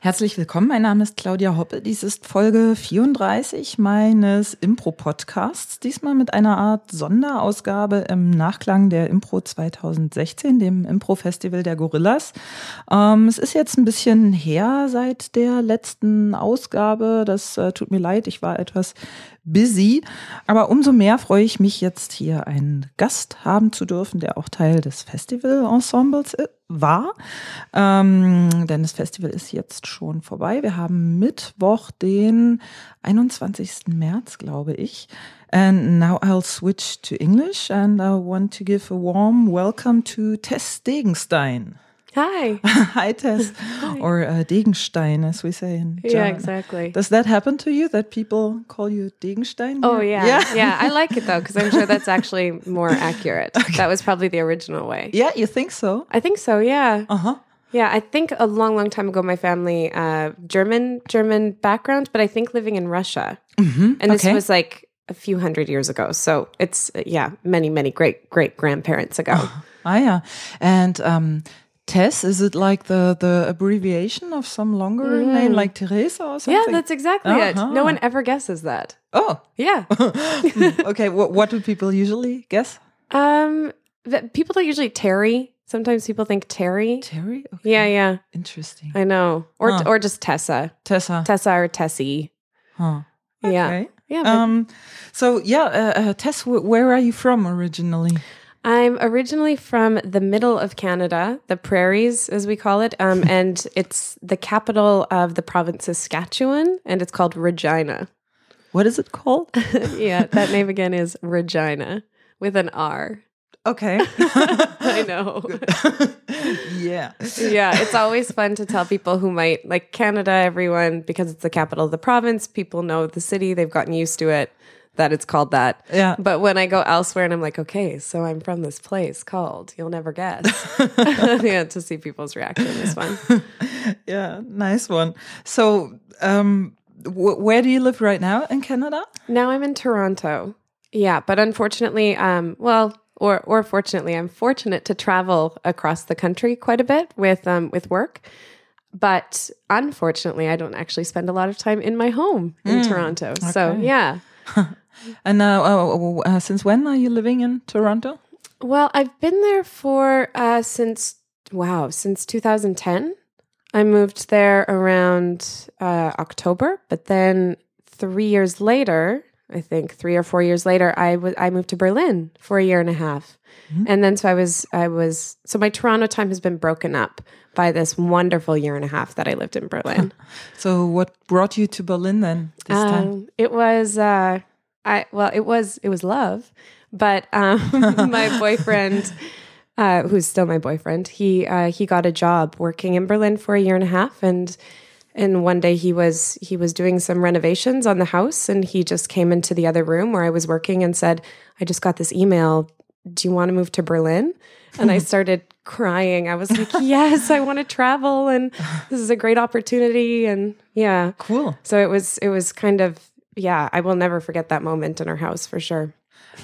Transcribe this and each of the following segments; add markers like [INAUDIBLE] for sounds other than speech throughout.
Herzlich willkommen, mein Name ist Claudia Hoppe. Dies ist Folge 34 meines Impro-Podcasts. Diesmal mit einer Art Sonderausgabe im Nachklang der Impro 2016, dem Impro-Festival der Gorillas. Ähm, es ist jetzt ein bisschen her seit der letzten Ausgabe. Das äh, tut mir leid, ich war etwas busy. Aber umso mehr freue ich mich jetzt hier einen Gast haben zu dürfen, der auch Teil des Festival-Ensembles war. Ähm, denn das Festival ist jetzt schon vorbei. Wir haben Mittwoch, den 21. März, glaube ich. And now I'll switch to English and I want to give a warm welcome to Tess Degenstein. Hi. [LAUGHS] Hi, Tess. Hi. Or uh, Degenstein, as we say in German. Yeah, exactly. Does that happen to you that people call you Degenstein? Oh, yeah. Yeah, yeah I [LAUGHS] like it though, because I'm sure that's actually more [LAUGHS] accurate. Okay. That was probably the original way. Yeah, you think so? I think so, yeah. Uh huh. Yeah, I think a long, long time ago, my family, uh, German, German background, but I think living in Russia. Mm-hmm. And this okay. was like a few hundred years ago. So it's, yeah, many, many great, great grandparents ago. ah, yeah. And, um, Tess, is it like the the abbreviation of some longer mm. name, like Teresa or something? Yeah, that's exactly uh-huh. it. No one ever guesses that. Oh, yeah. [LAUGHS] okay, what what do people usually guess? Um, people don't usually Terry. Sometimes people think Terry. Terry. Okay. Yeah, yeah. Interesting. I know, or Huh. or just Tessa. Tessa. Tessa or Tessie. Huh. Yeah. Okay. Yeah. but Um. So yeah, uh, uh, Tess, wh- where are you from originally? I'm originally from the middle of Canada, the prairies, as we call it, um, [LAUGHS] and it's the capital of the province Saskatchewan, and it's called Regina. What is it called? [LAUGHS] yeah, that name again is Regina with an R. Okay. [LAUGHS] I know. yeah. yeah, it's always fun to tell people who might like Canada, everyone, because it's the capital of the province, people know the city, they've gotten used to it, that it's called that. Yeah. But when I go elsewhere and I'm like, okay, so I'm from this place called, you'll never guess. [LAUGHS] [LAUGHS] yeah, to see people's reaction is fun. [LAUGHS] Yeah. Nice one. So, um, wh- where do you live right now in Canada? Now I'm in Toronto. Yeah, but unfortunately, um, well, or or fortunately, I'm fortunate to travel across the country quite a bit with um with work. But unfortunately, I don't actually spend a lot of time in my home in Toronto. So yeah. And uh, uh, uh, since when are you living in Toronto? Well, I've been there for uh, since wow, since 2010. I moved there around uh, October, but then three years later, I think three or four years later, I was I moved to Berlin for a year and a half, and then so I was I was so my Toronto time has been broken up by this wonderful year and a half that I lived in Berlin. [LAUGHS] So, what brought you to Berlin then this time? Um, it was uh, I well, it was it was love, but um, [LAUGHS] my boyfriend, uh, who's still my boyfriend, he uh, he got a job working in Berlin for a year and a half, and and one day he was he was doing some renovations on the house, and he just came into the other room where I was working and said, "I just got this email. Do you want to move to Berlin?" And I [LAUGHS] started crying. I was like, "Yes, I want to travel, and this is a great opportunity." And yeah, Cool. so it was it was kind of yeah, I will never forget that moment in our house for sure.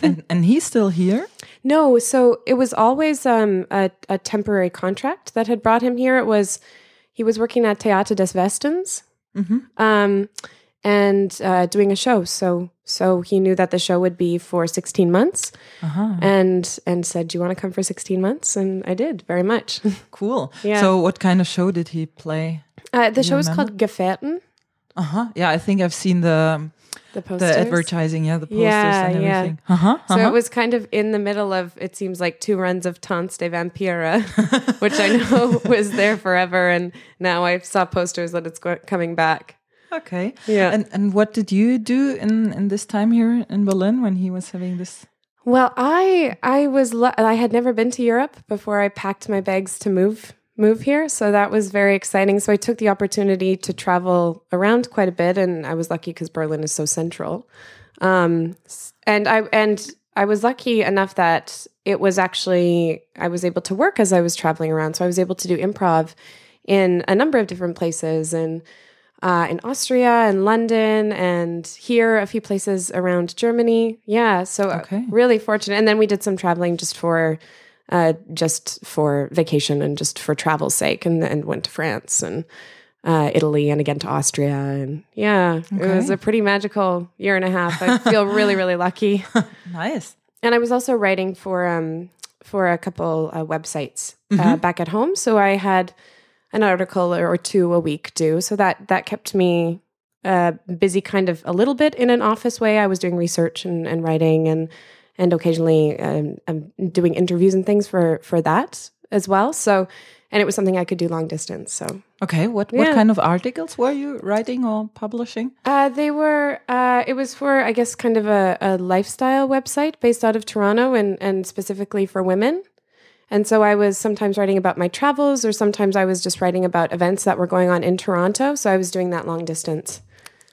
and and he's still here. No, so it was always um, a, a temporary contract that had brought him here. It was he was working at Theater des Westens um, and uh, doing a show. So so he knew that the show would be for sixteen months, Uh-huh. and and said, "Do you want to come for sixteen months?" And I did very much. [LAUGHS] Cool. Yeah. So, what kind of show did he play? Uh, the show is remember? called Gefährten. Uh huh. Yeah, I think I've seen the The the posters. advertising. Yeah, the posters Yeah, and yeah. everything. Uh huh. So it was kind of in the middle of it seems like two runs of Tanz der Vampire, [LAUGHS] which I know [LAUGHS] was there forever, and now I saw posters that it's go- coming back. okay. Yeah. And and what did you do in in this time here in Berlin when he was having this? Well, I I was I had never been to Europe before I packed my bags to move move here, so that was very exciting. So I took the opportunity to travel around quite a bit, and I was lucky because Berlin is so central. Um, and I and I was lucky enough that it was actually I was able to work as I was traveling around, so I was able to do improv in a number of different places and. Uh, in Austria and London and here a few places around Germany. Yeah, so uh, Okay. really fortunate. And then we did some traveling just for uh, just for vacation and just for travel's sake, and and went to France and uh, Italy and again to Austria. And yeah, it was a pretty magical year and a half. I feel [LAUGHS] really, really lucky. [LAUGHS] Nice. And I was also writing for um, for a couple uh, websites Mm-hmm. uh, back at home, so I had an article or two a week due. So that that kept me uh, busy, kind of a little bit in an office way. I was doing research and, and writing, and and occasionally um, um, doing interviews and things for for that as well. So, and it was something I could do long distance. So Okay. What what kind of articles were you writing or publishing? Uh, they were. Uh, it was for, I guess, kind of a, a lifestyle website based out of Toronto, and and specifically for women. And so I was sometimes writing about my travels, or sometimes I was just writing about events that were going on in Toronto. So I was doing that long distance.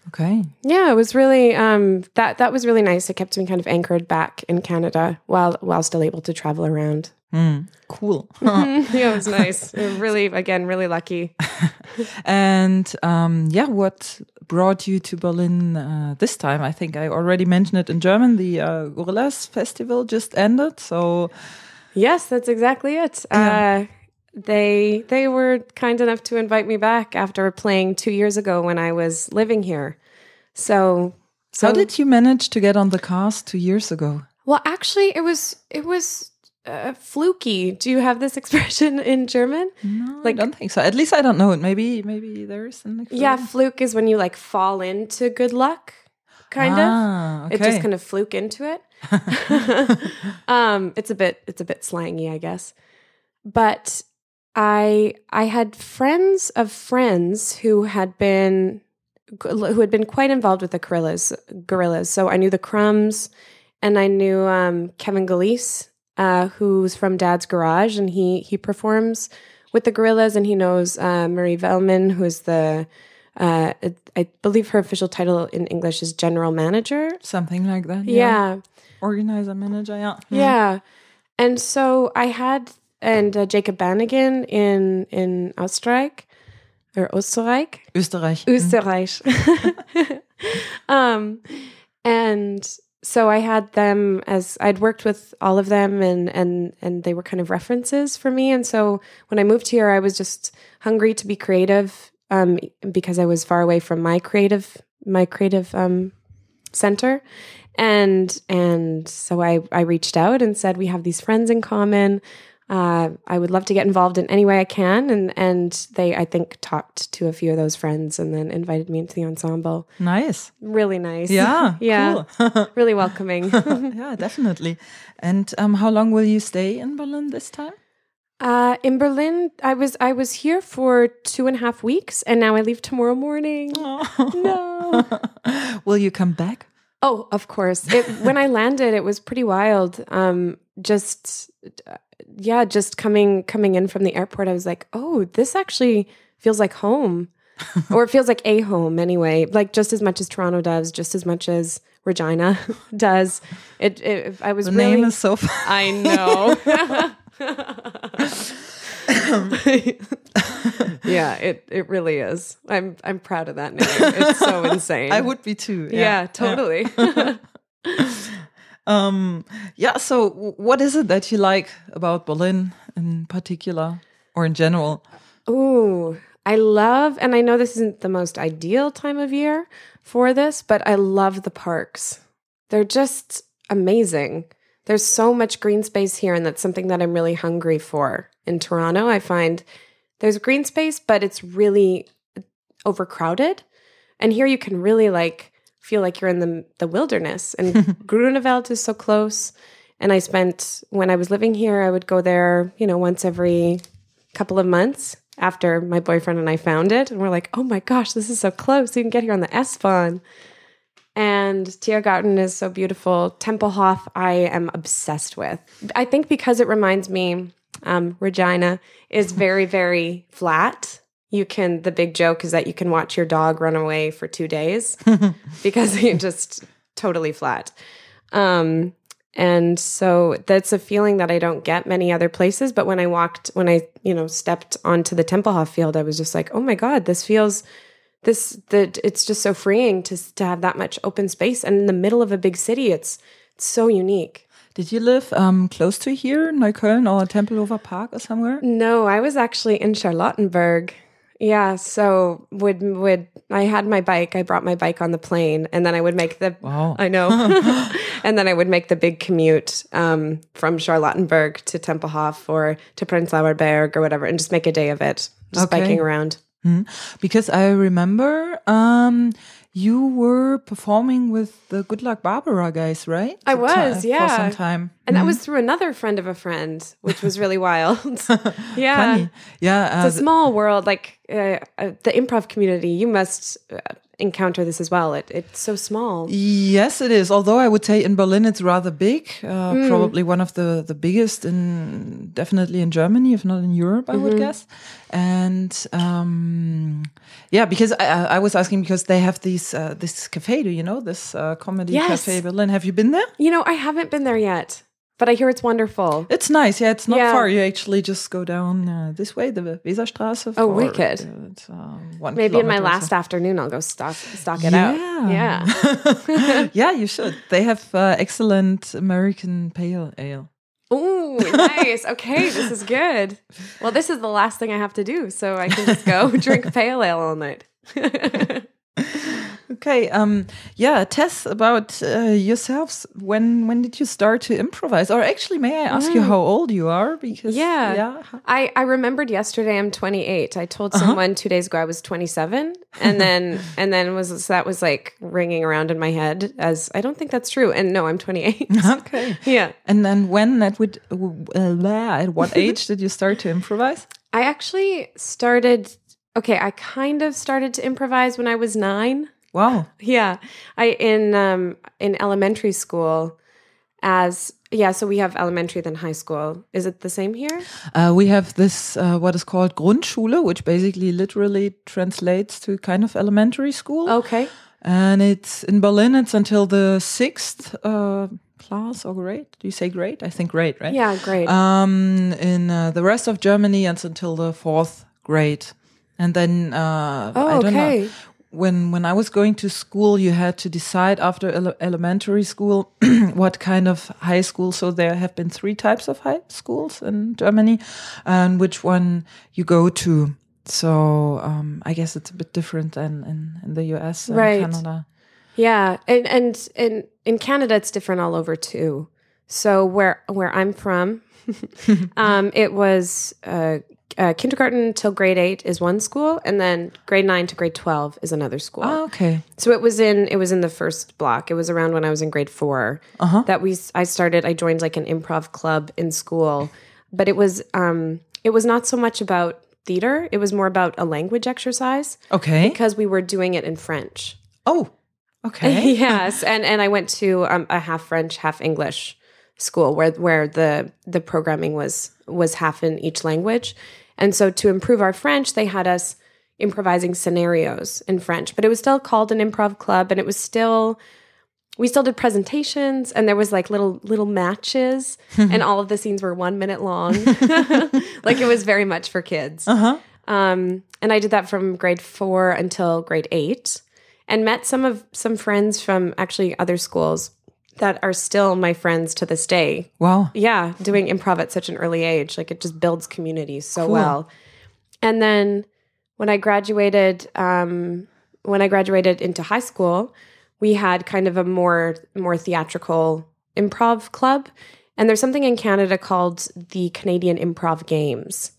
Okay. Yeah, it was really um, that that was really nice. It kept me kind of anchored back in Canada while while still able to travel around. Hmm. Cool. [LAUGHS] yeah, it was nice. Really, again, really lucky. [LAUGHS] And um, yeah, what brought you to Berlin uh, this time? I think I already mentioned it in German. The uh, Gorillas Festival just ended, so Yes, that's exactly it. Yeah. Uh, they they were kind enough to invite me back after playing two years ago when I was living here. So, so how did you manage to get on the cast two years ago? well, actually, it was it was uh, fluky. Do you have this [LAUGHS] expression in German? No, Like- I don't think so. At least I don't know it. Maybe maybe there is an expression. Yeah, fluke is when you like fall into good luck, kind of. ah, Okay. It just kind of fluke into it. [LAUGHS] [LAUGHS] um, it's a bit it's a bit slangy, I guess. But I I had friends of friends who had been who had been quite involved with the gorillas gorillas. So I knew the Crumbs and I knew um, Kevin Gillese, uh, who's from Dad's Garage, and he he performs with the gorillas, and he knows uh, Marie Velman, who is the uh, I believe her official title in English is general manager. Something like that. Yeah, Organizer, manager. Yeah. yeah. And so I had and uh, Jacob Banigan in in Österreich or Österreich, Österreich. Österreich. [LAUGHS] um, and so I had them as I'd worked with all of them, and and and they were kind of references for me. And so when I moved here, I was just hungry to be creative, um, because I was far away from my creative my creative um, center. And and so I I reached out and said we have these friends in common. Uh, I would love to get involved in any way I can, and and they I think talked to a few of those friends and then invited me into the ensemble. Nice. Really nice. Yeah. [LAUGHS] yeah, [LAUGHS] really welcoming. [LAUGHS] yeah, definitely. And um, how long will you stay in Berlin this time? uh, in Berlin, I was I was here for two and a half weeks, and now I leave tomorrow morning. No. will you come back? Oh, of course. It, when I landed, it was pretty wild. Um, just uh, yeah, just coming coming in from the airport, I was like, oh, this actually feels like home, [LAUGHS] or it feels like a home anyway. Like just as much as Toronto does, just as much as Regina [LAUGHS] does. It. it I was The really. name is so. [LAUGHS] I know. yeah, it it really is. I'm I'm proud of that name. It's so insane. I would be too. Yeah, totally. Um, yeah. So, what is it that you like about Berlin in particular, or in general? Ooh, I love, and I know this isn't the most ideal time of year for this, but I love the parks. They're just amazing. There's so much green space here, and that's something that I'm really hungry for in Toronto. I find there's green space, but it's really overcrowded. And here you can really like feel like you're in the the wilderness. And [LAUGHS] Grunewald is so close. And I spent when I was living here, I would go there, you know, once every couple of months after my boyfriend and I found it. And we're like, oh my gosh, this is so close. You can get here on the S-Bahn. And Tiergarten is so beautiful. Tempelhof, I am obsessed with. I think because it reminds me, um, Regina is very, very flat. You can, the big joke is that you can watch your dog run away for two days [LAUGHS] because you're just totally flat. Um, and so that's a feeling that I don't get many other places. But when I walked, when I, you know, stepped onto the Tempelhof field, I was just like, oh my God, this feels this that it's just so freeing to to have that much open space and in the middle of a big city. It's it's so unique. Did you live um, close to here, Neukölln or Tempelhofer Park or somewhere? No, I was actually in Charlottenburg Yeah, so would would I had my bike, I brought my bike on the plane and then I would make the Wow. I know. [LAUGHS] [LAUGHS] and then I would make the big commute um, from Charlottenburg to Tempelhof or to Prenzlauer Berg or whatever and just make a day of it. Just Okay. biking around. Because I remember um, you were performing with the Good Luck Barbara guys, right? I was, yeah. For some time. And that was through another friend of a friend, which was really [LAUGHS] wild. [LAUGHS] yeah. Funny. Yeah. Uh, It's a small world, like uh, uh, the improv community. You must uh, encounter this as well. It, it's so small. Yes, it is. Although I would say in Berlin it's rather big, uh, Mm. probably one of the the biggest in definitely in Germany, if not in Europe, I would Mm-hmm. guess. And um, yeah, because I, I I was asking because they have these uh, this cafe. Do you know this uh, comedy Yes. cafe Berlin? Have you been there? You know, I haven't been there yet, but I hear it's wonderful. It's nice. Yeah, it's not Yeah. far. You actually just go down uh, this way, the Weserstraße. Oh, wicked. uh, uh, Maybe in my last so. afternoon, I'll go stock stock it Yeah. out. Yeah. [LAUGHS] yeah, you should. They have uh, excellent American pale ale. Oh, nice. Okay, this is good. Well, this is the last thing I have to do, so I can just go [LAUGHS] drink pale ale all night. [LAUGHS] Okay. Um. Yeah. Tess, about uh, yourselves. When when did you start to improvise? Or actually, may I ask you how old you are? Because Mm. Yeah. yeah. I, I remembered yesterday I'm 28. I told Uh-huh. someone two days ago I was 27, and then [LAUGHS] and then was so that was like ringing around in my head as I don't think that's true. And no, I'm 28. [LAUGHS] Okay. yeah, And then when at would uh, at what [LAUGHS] age did you start to improvise? I actually started. Okay, I kind of started to improvise when I was nine. Wow. Yeah, I in um in elementary school as yeah. So we have elementary then high school. Is it the same here? Uh, we have this uh, what is called Grundschule, which basically literally translates to kind of elementary school. Okay. And it's in Berlin. It's until the sixth uh, class or grade. Do you say grade? I think grade, right? Yeah, great. Um, in uh, the rest of Germany, it's until the fourth grade, and then uh, Oh, I don't okay. know. When when I was going to school, you had to decide after ele- elementary school [CLEARS THROAT] what kind of high school. So there have been three types of high schools in Germany, and which one you go to. So um, I guess it's a bit different than in, in the US and Right. Canada. Yeah, and and in in Canada it's different all over too. So where where I'm from, [LAUGHS] um, it was uh, uh, kindergarten till grade eight is one school, and then grade nine to grade twelve is another school. Oh, okay. So it was in it was in the first block. It was around when I was in grade 4 that we I started. I joined like an improv club in school, but it was um it was not so much about theater. It was more about a language exercise Okay. because we were doing it in French. Oh, okay. [LAUGHS] yes, and and I went to um, a half French, half English school where where the the programming was was half in each language, and so to improve our French, they had us improvising scenarios in French, but it was still called an improv club, and it was still we still did presentations and there was like little little matches [LAUGHS] and all of the scenes were one minute long. [LAUGHS] [LAUGHS] Like it was very much for kids. Uh-huh. um, and i did that from grade four until grade eight and met some of some friends from actually other schools that are still my friends to this day. Wow. yeah doing improv at such an early age like it just builds communities so well. And then when i graduated um, when i graduated into high school we had kind of a more more theatrical improv club. And there's something in canada called the canadian improv games.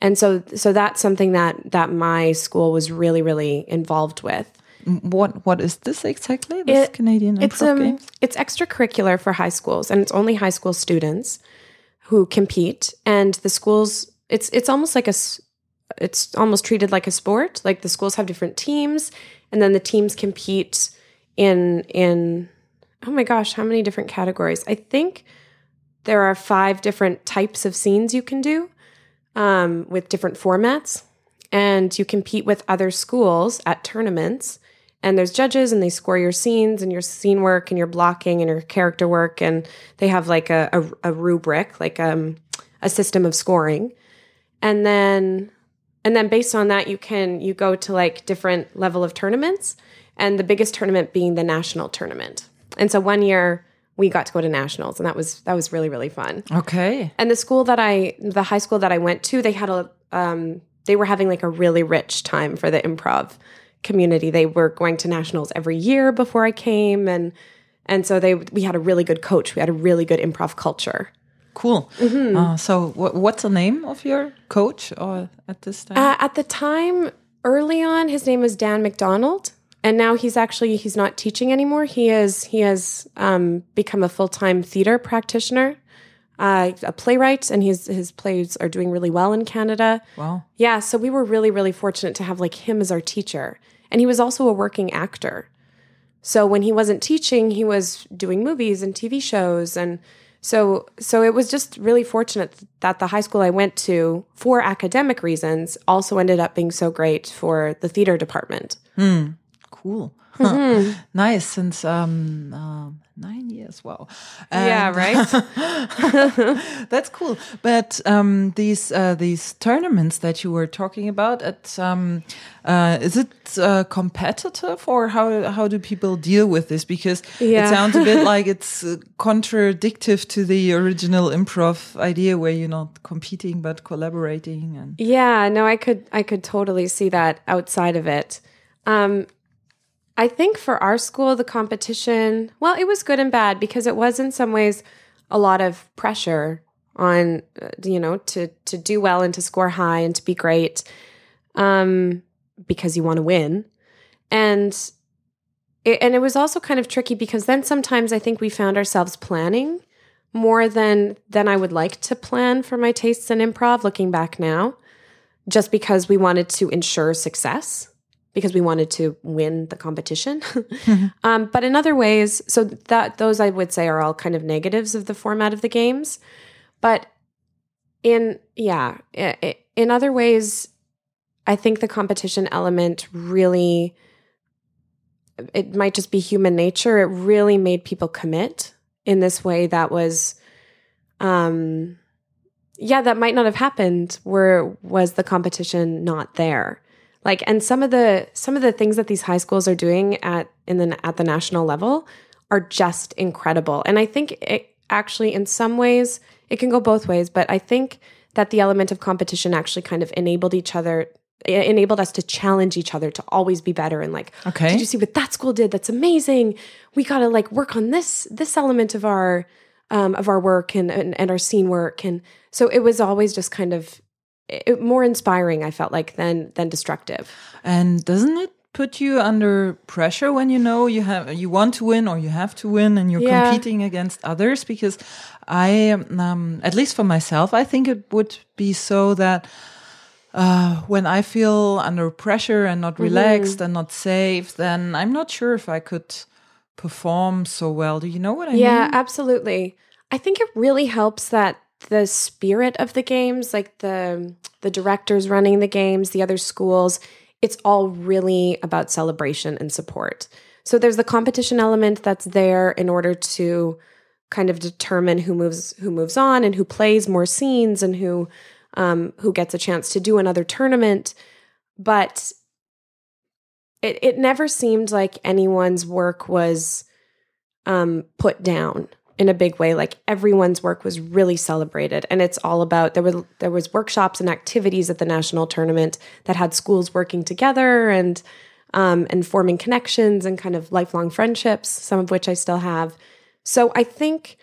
And so so that's something that that my school was really really involved with What what is this exactly? This It- Canadian it's improv um games? it's extracurricular for high schools and it's only high school students who compete and the schools it's it's almost like a it's almost treated like a sport like the schools have different teams and then the teams compete in in oh my gosh how many different categories i think there are five different types of scenes you can do um, with different formats and you compete with other schools at tournaments and there's judges and they score your scenes and your scene work and your blocking and your character work and they have like a, a, a rubric like um, a system of scoring. And then and then based on that you can you go to like different level of tournaments and the biggest tournament being the national tournament. And so one year we got to go to nationals and that was that was really really fun. Okay. and the school that I, the high school that I went to, they had a, um, they were having like a really rich time for the improv community. They were going to nationals every year before I came, and and so they we had a really good coach. We had a really good improv culture. Cool. Uh, so, wh- what's the name of your coach or at this time? Uh, at the time, early on, his name was Dan McDonald, and now he's actually he's not teaching anymore. He is he has um, become a full time theater practitioner, uh, a playwright, and his his plays are doing really well in Canada. wow. Yeah, so we were really really fortunate to have like him as our teacher, and he was also a working actor. So when he wasn't teaching, he was doing movies and TV shows and so so it was just really fortunate that the high school I went to for academic reasons also ended up being so great for the theater department. Cool. [LAUGHS] Mm-hmm. nice. Since um, um, nine years. Wow. yeah, right? [LAUGHS] That's cool. But um, these uh, these tournaments that you were talking about, at um, uh, is it uh, competitive or how how do people deal with this? Because it sounds a bit [LAUGHS] like it's uh, contradictive to the original improv idea, where you're not competing but collaborating. And Yeah, no, I could I could totally see that outside of it. Um, I think for our school, the competition, well, it was good and bad because it was in some ways a lot of pressure on, uh, you know, to to do well and to score high and to be great, um, because you want to win, and it, and it was also kind of tricky because then sometimes I think we found ourselves planning more than than I would like to plan for my tastes in improv. Looking back now, just because we wanted to ensure success because we wanted to win the competition. [LAUGHS] um, but in other ways, so that those I would say are all kind of negatives of the format of the games. But in yeah, in other ways, I think the competition element really it might just be human nature. It really made people commit in this way that was um yeah, that might not have happened were was the competition not there. Like and some of the some of the things that these high schools are doing at in the at the national level are just incredible. And I think it actually in some ways it can go both ways, but I think that the element of competition actually kind of enabled each other enabled us to challenge each other to always be better and like Okay. did you see what that school did that's amazing we got to like work on this this element of our um, of our work and, and and our scene work and so it was always just kind of it, more inspiring i felt like than than destructive And doesn't it put you under pressure when you know you have you want to win or you have to win and you're Yeah. competing against others? Because I, um, at least for myself, I think it would be so that uh, when I feel under pressure and not relaxed and not safe, then I'm not sure if I could perform so well. Do you know what I yeah mean? Yeah, absolutely i think it really helps that the spirit of the games like the the directors running the games the other schools it's all really about celebration and support. So there's the competition element that's there in order to kind of determine who moves who moves on and who plays more scenes and who um, who gets a chance to do another tournament. But it, it never seemed like anyone's work was um, put down in a big way. Like everyone's work was really celebrated, and it's all about there was there was workshops and activities at the national tournament that had schools working together and um, and forming connections and kind of lifelong friendships. Some of which I still have. So I think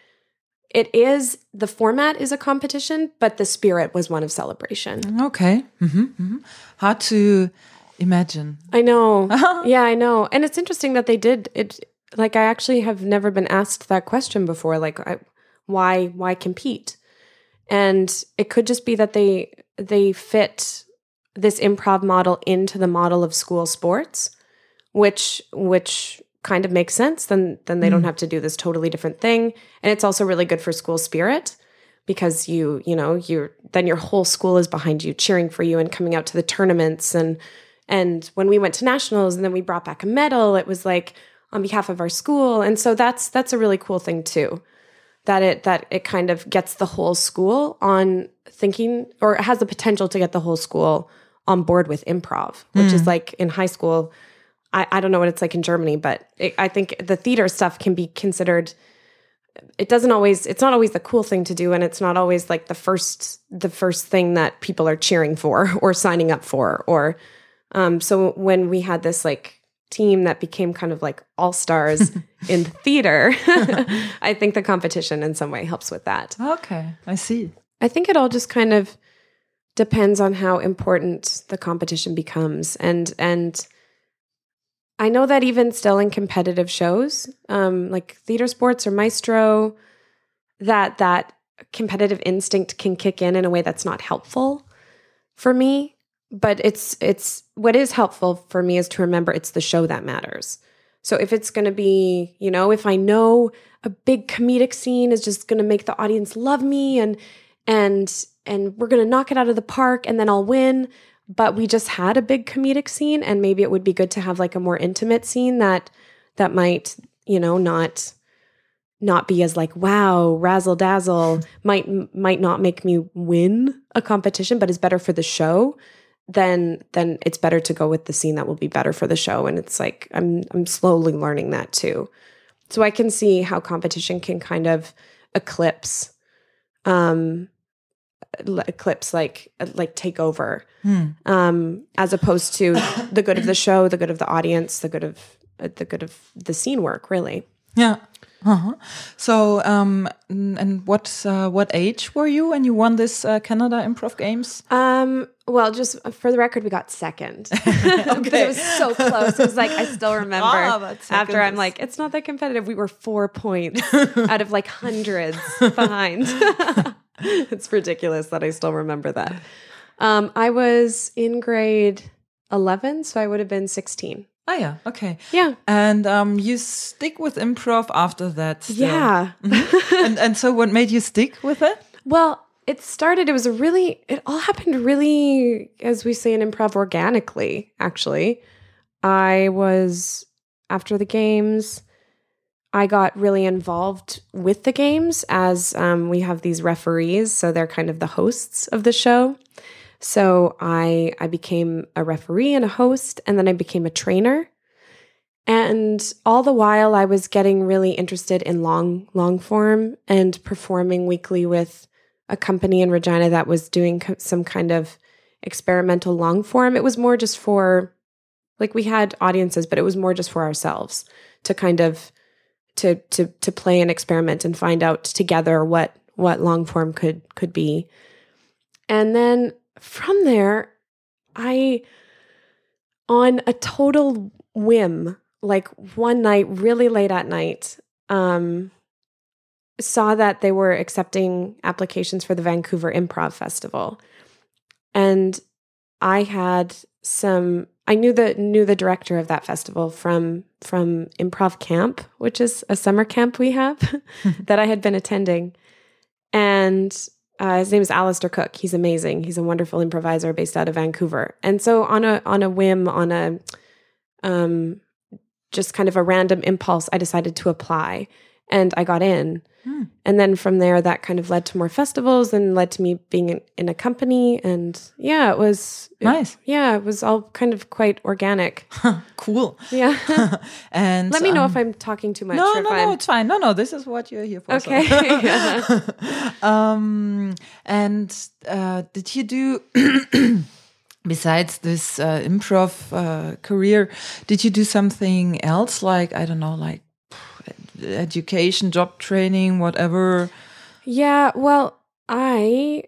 it is the format is a competition, but the spirit was one of celebration. Okay. hmm hmm Hard to imagine. I know. [LAUGHS] yeah, I know. And it's interesting that they did it. Like, I actually have never been asked that question before. Like, I, why, why compete? And it could just be that they they fit this improv model into the model of school sports, which which kind of makes sense. Then then they don't mm. have to do this totally different thing. And it's also really good for school spirit because you you know you're then your whole school is behind you cheering for you and coming out to the tournaments and and when we went to nationals and then we brought back a medal it was like on behalf of our school. And so that's that's a really cool thing too that it that it kind of gets the whole school on thinking or it has the potential to get the whole school on board with improv which is like in high school I, I don't know what it's like in germany but it, i think the theater stuff can be considered it doesn't always it's not always the cool thing to do and it's not always like the first the first thing that people are cheering for [LAUGHS] or signing up for or um so when we had this like team that became kind of like all stars [LAUGHS] in theater [LAUGHS] i think the competition in some way helps with that Okay, I see. I think it all just kind of depends on how important the competition becomes and and I know that even still in competitive shows, um, like theater sports or maestro, that that competitive instinct can kick in in a way that's not helpful for me. But it's it's what is helpful for me is to remember it's the show that matters. So if it's going to be, you know, if I know a big comedic scene is just going to make the audience love me and and and we're going to knock it out of the park and then I'll win, but we just had a big comedic scene and maybe it would be good to have like a more intimate scene that that might, you know, not not be as like wow, razzle dazzle might might not make me win a competition but is better for the show then then it's better to go with the scene that will be better for the show and it's like i'm i'm slowly learning that too so i can see how competition can kind of eclipse um eclipse like like take over Hmm. um as opposed to the good of the show the good of the audience the good of uh, the good of the scene work really Yeah. Uh-huh. So, um, and what uh, what age were you when you won this uh, Canada Improv Games? Um, well, just for the record, we got second. [LAUGHS] [LAUGHS] But it was so close. It was like I still [LAUGHS] remember Ah, second after I'm like, it's not that competitive. We were four points out of like hundreds behind. it's ridiculous that I still remember that. Um, I was in grade 11, so I would have been 16. Ah, yeah. Okay. Yeah. And um, you stick with improv after that. still. Yeah. and and so, what made you stick with it? Well, it started, it was a really, it all happened really, as we say in improv, organically, actually. I was, after the games, I got really involved with the games as um, we have these referees. So they're kind of the hosts of the show. So I I became a referee and a host, and then I became a trainer. And all the while, I was getting really interested in long long form and performing weekly with a company in Regina that was doing some kind of experimental long form. It was more just for like we had audiences, but it was more just for ourselves to kind of to to to play and experiment and find out together what what long form could could be. And then from there, I on a total whim, like one night, really late at night, um, saw that they were accepting applications for the Vancouver Improv Festival. And I had some I knew the knew the director of that festival from from Improv Camp, which is a summer camp we have [LAUGHS] that I had been attending. And uh, his name is Alistair Cook. He's amazing. He's a wonderful improviser based out of Vancouver. And so on a on a whim, on a um just kind of a random impulse, I decided to apply and I got in. And then from there, that kind of led to more festivals and led to me being in, in a company. And yeah, it was it- Nice. yeah, it was all kind of quite organic. cool. Yeah. [LAUGHS] and Let me know um, if I'm talking too much. No, no, no, it's fine. No, no, this is what you're here for. so. Okay. [LAUGHS] [LAUGHS] um, and uh, did you do, [CLEARS THROAT] besides this uh, improv uh, career, did you do something else? Like, I don't know, like education, job training, whatever? Yeah, well, I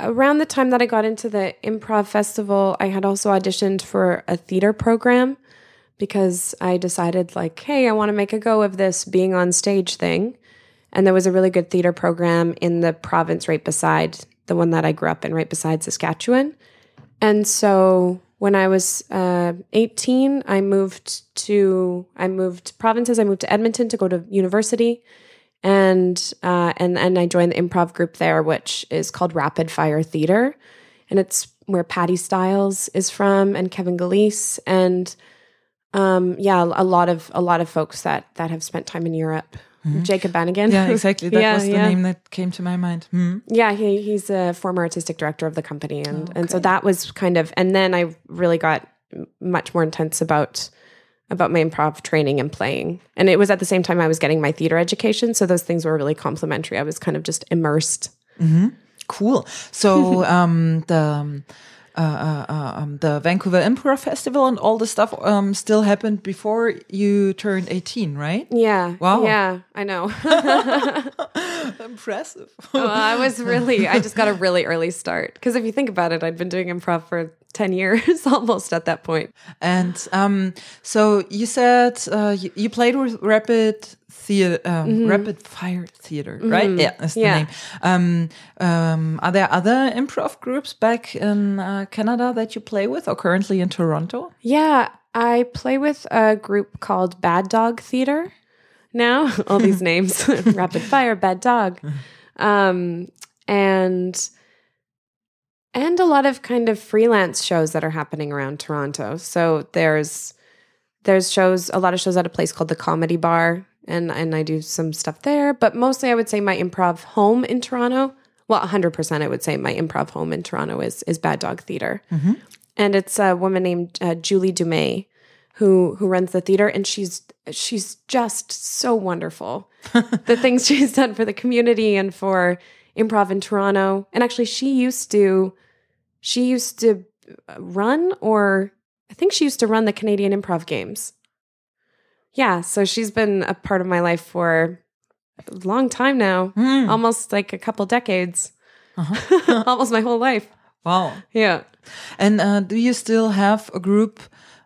around the time that I got into the improv festival, I had also auditioned for a theater program because I decided like, hey, I want to make a go of this being on stage thing. And there was a really good theater program in the province right beside the one that I grew up in, right beside Saskatchewan. And so when I was uh, 18, I moved to I moved provinces. I moved to Edmonton to go to university, and uh, and and I joined the improv group there, which is called Rapid Fire Theater, and it's where Patti Stiles is from and Kevin Gillese and um, yeah, a lot of a lot of folks that that have spent time in Europe. Jacob Banigan. Yeah, exactly. That [LAUGHS] Yeah, was the yeah. name that came to my mind. Hmm. Yeah, he, he's a former artistic director of the company, and and so that was kind of, and then I really got much more intense about about my improv training and playing. And it was at the same time I was getting my theater education, so those things were really complementary. I was kind of just immersed. Cool. So [LAUGHS] um, the um, uh, uh, uh, um, the Vancouver Improv Festival and all the stuff um, still happened before you turned 18, right? Yeah. Wow. Yeah, I know. [LAUGHS] [LAUGHS] Impressive. well, I was [LAUGHS] really, I just got a really early start. Because if you think about it, I'd been doing improv for 10 years [LAUGHS] almost at that point. And um, so you said uh, you, you played with Rapid Theater, um, Rapid Fire Theater, right? Yeah, that's the Yeah. name. Um, um, are there other improv groups back in uh, Canada that you play with, or currently in Toronto? Yeah, I play with a group called Bad Dog Theater now. [LAUGHS] All these [LAUGHS] names [LAUGHS] Rapid Fire, Bad Dog. Um, and and a lot of kind of freelance shows that are happening around Toronto. So there's there's shows a lot of shows at a place called the Comedy Bar and and I do some stuff there, but mostly I would say my improv home in Toronto, well 100% I would say my improv home in Toronto is is Bad Dog Theater and it's a woman named uh, Julie Dumais who who runs the theater, and she's she's just so wonderful. [LAUGHS] the things she's done for the community and for improv in Toronto, and actually, she used to she used to run, or I think she used to run the Canadian Improv Games. Yeah, so she's been a part of my life for a long time now, almost like a couple decades, [LAUGHS] almost my whole life. Wow. Yeah. And uh, do you still have a group,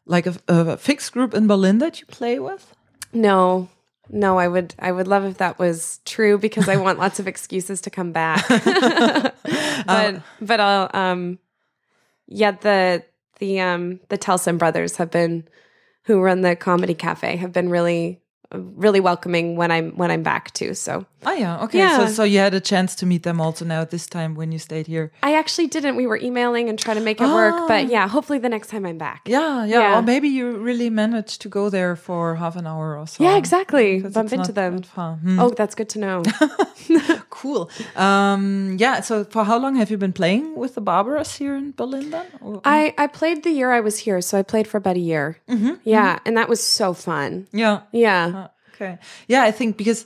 like a, a fixed group in Berlin that you play with? No, no, I would I would love if that was true because I want lots of excuses to come back. [LAUGHS] [LAUGHS] but but I'll um yeah, the the um the Telson brothers have been who run the comedy cafe have been really really welcoming when I'm when I'm back too. So Oh yeah, okay. Yeah. So so you had a chance to meet them also now this time when you stayed here. I actually didn't. We were emailing and trying to make it work, but yeah, hopefully the next time I'm back. Yeah, yeah, Yeah. Or maybe you really managed to go there for half an hour or so. Yeah, exactly. Bump into them. Hmm. Oh, that's good to know. [LAUGHS] [LAUGHS] Cool. Um, yeah. So for how long have you been playing with the Barbaras here in Berlin then? Or- I I played the year I was here, so I played for about a year. Yeah, and that was so fun. yeah. Yeah. Uh, Okay. Yeah, I think because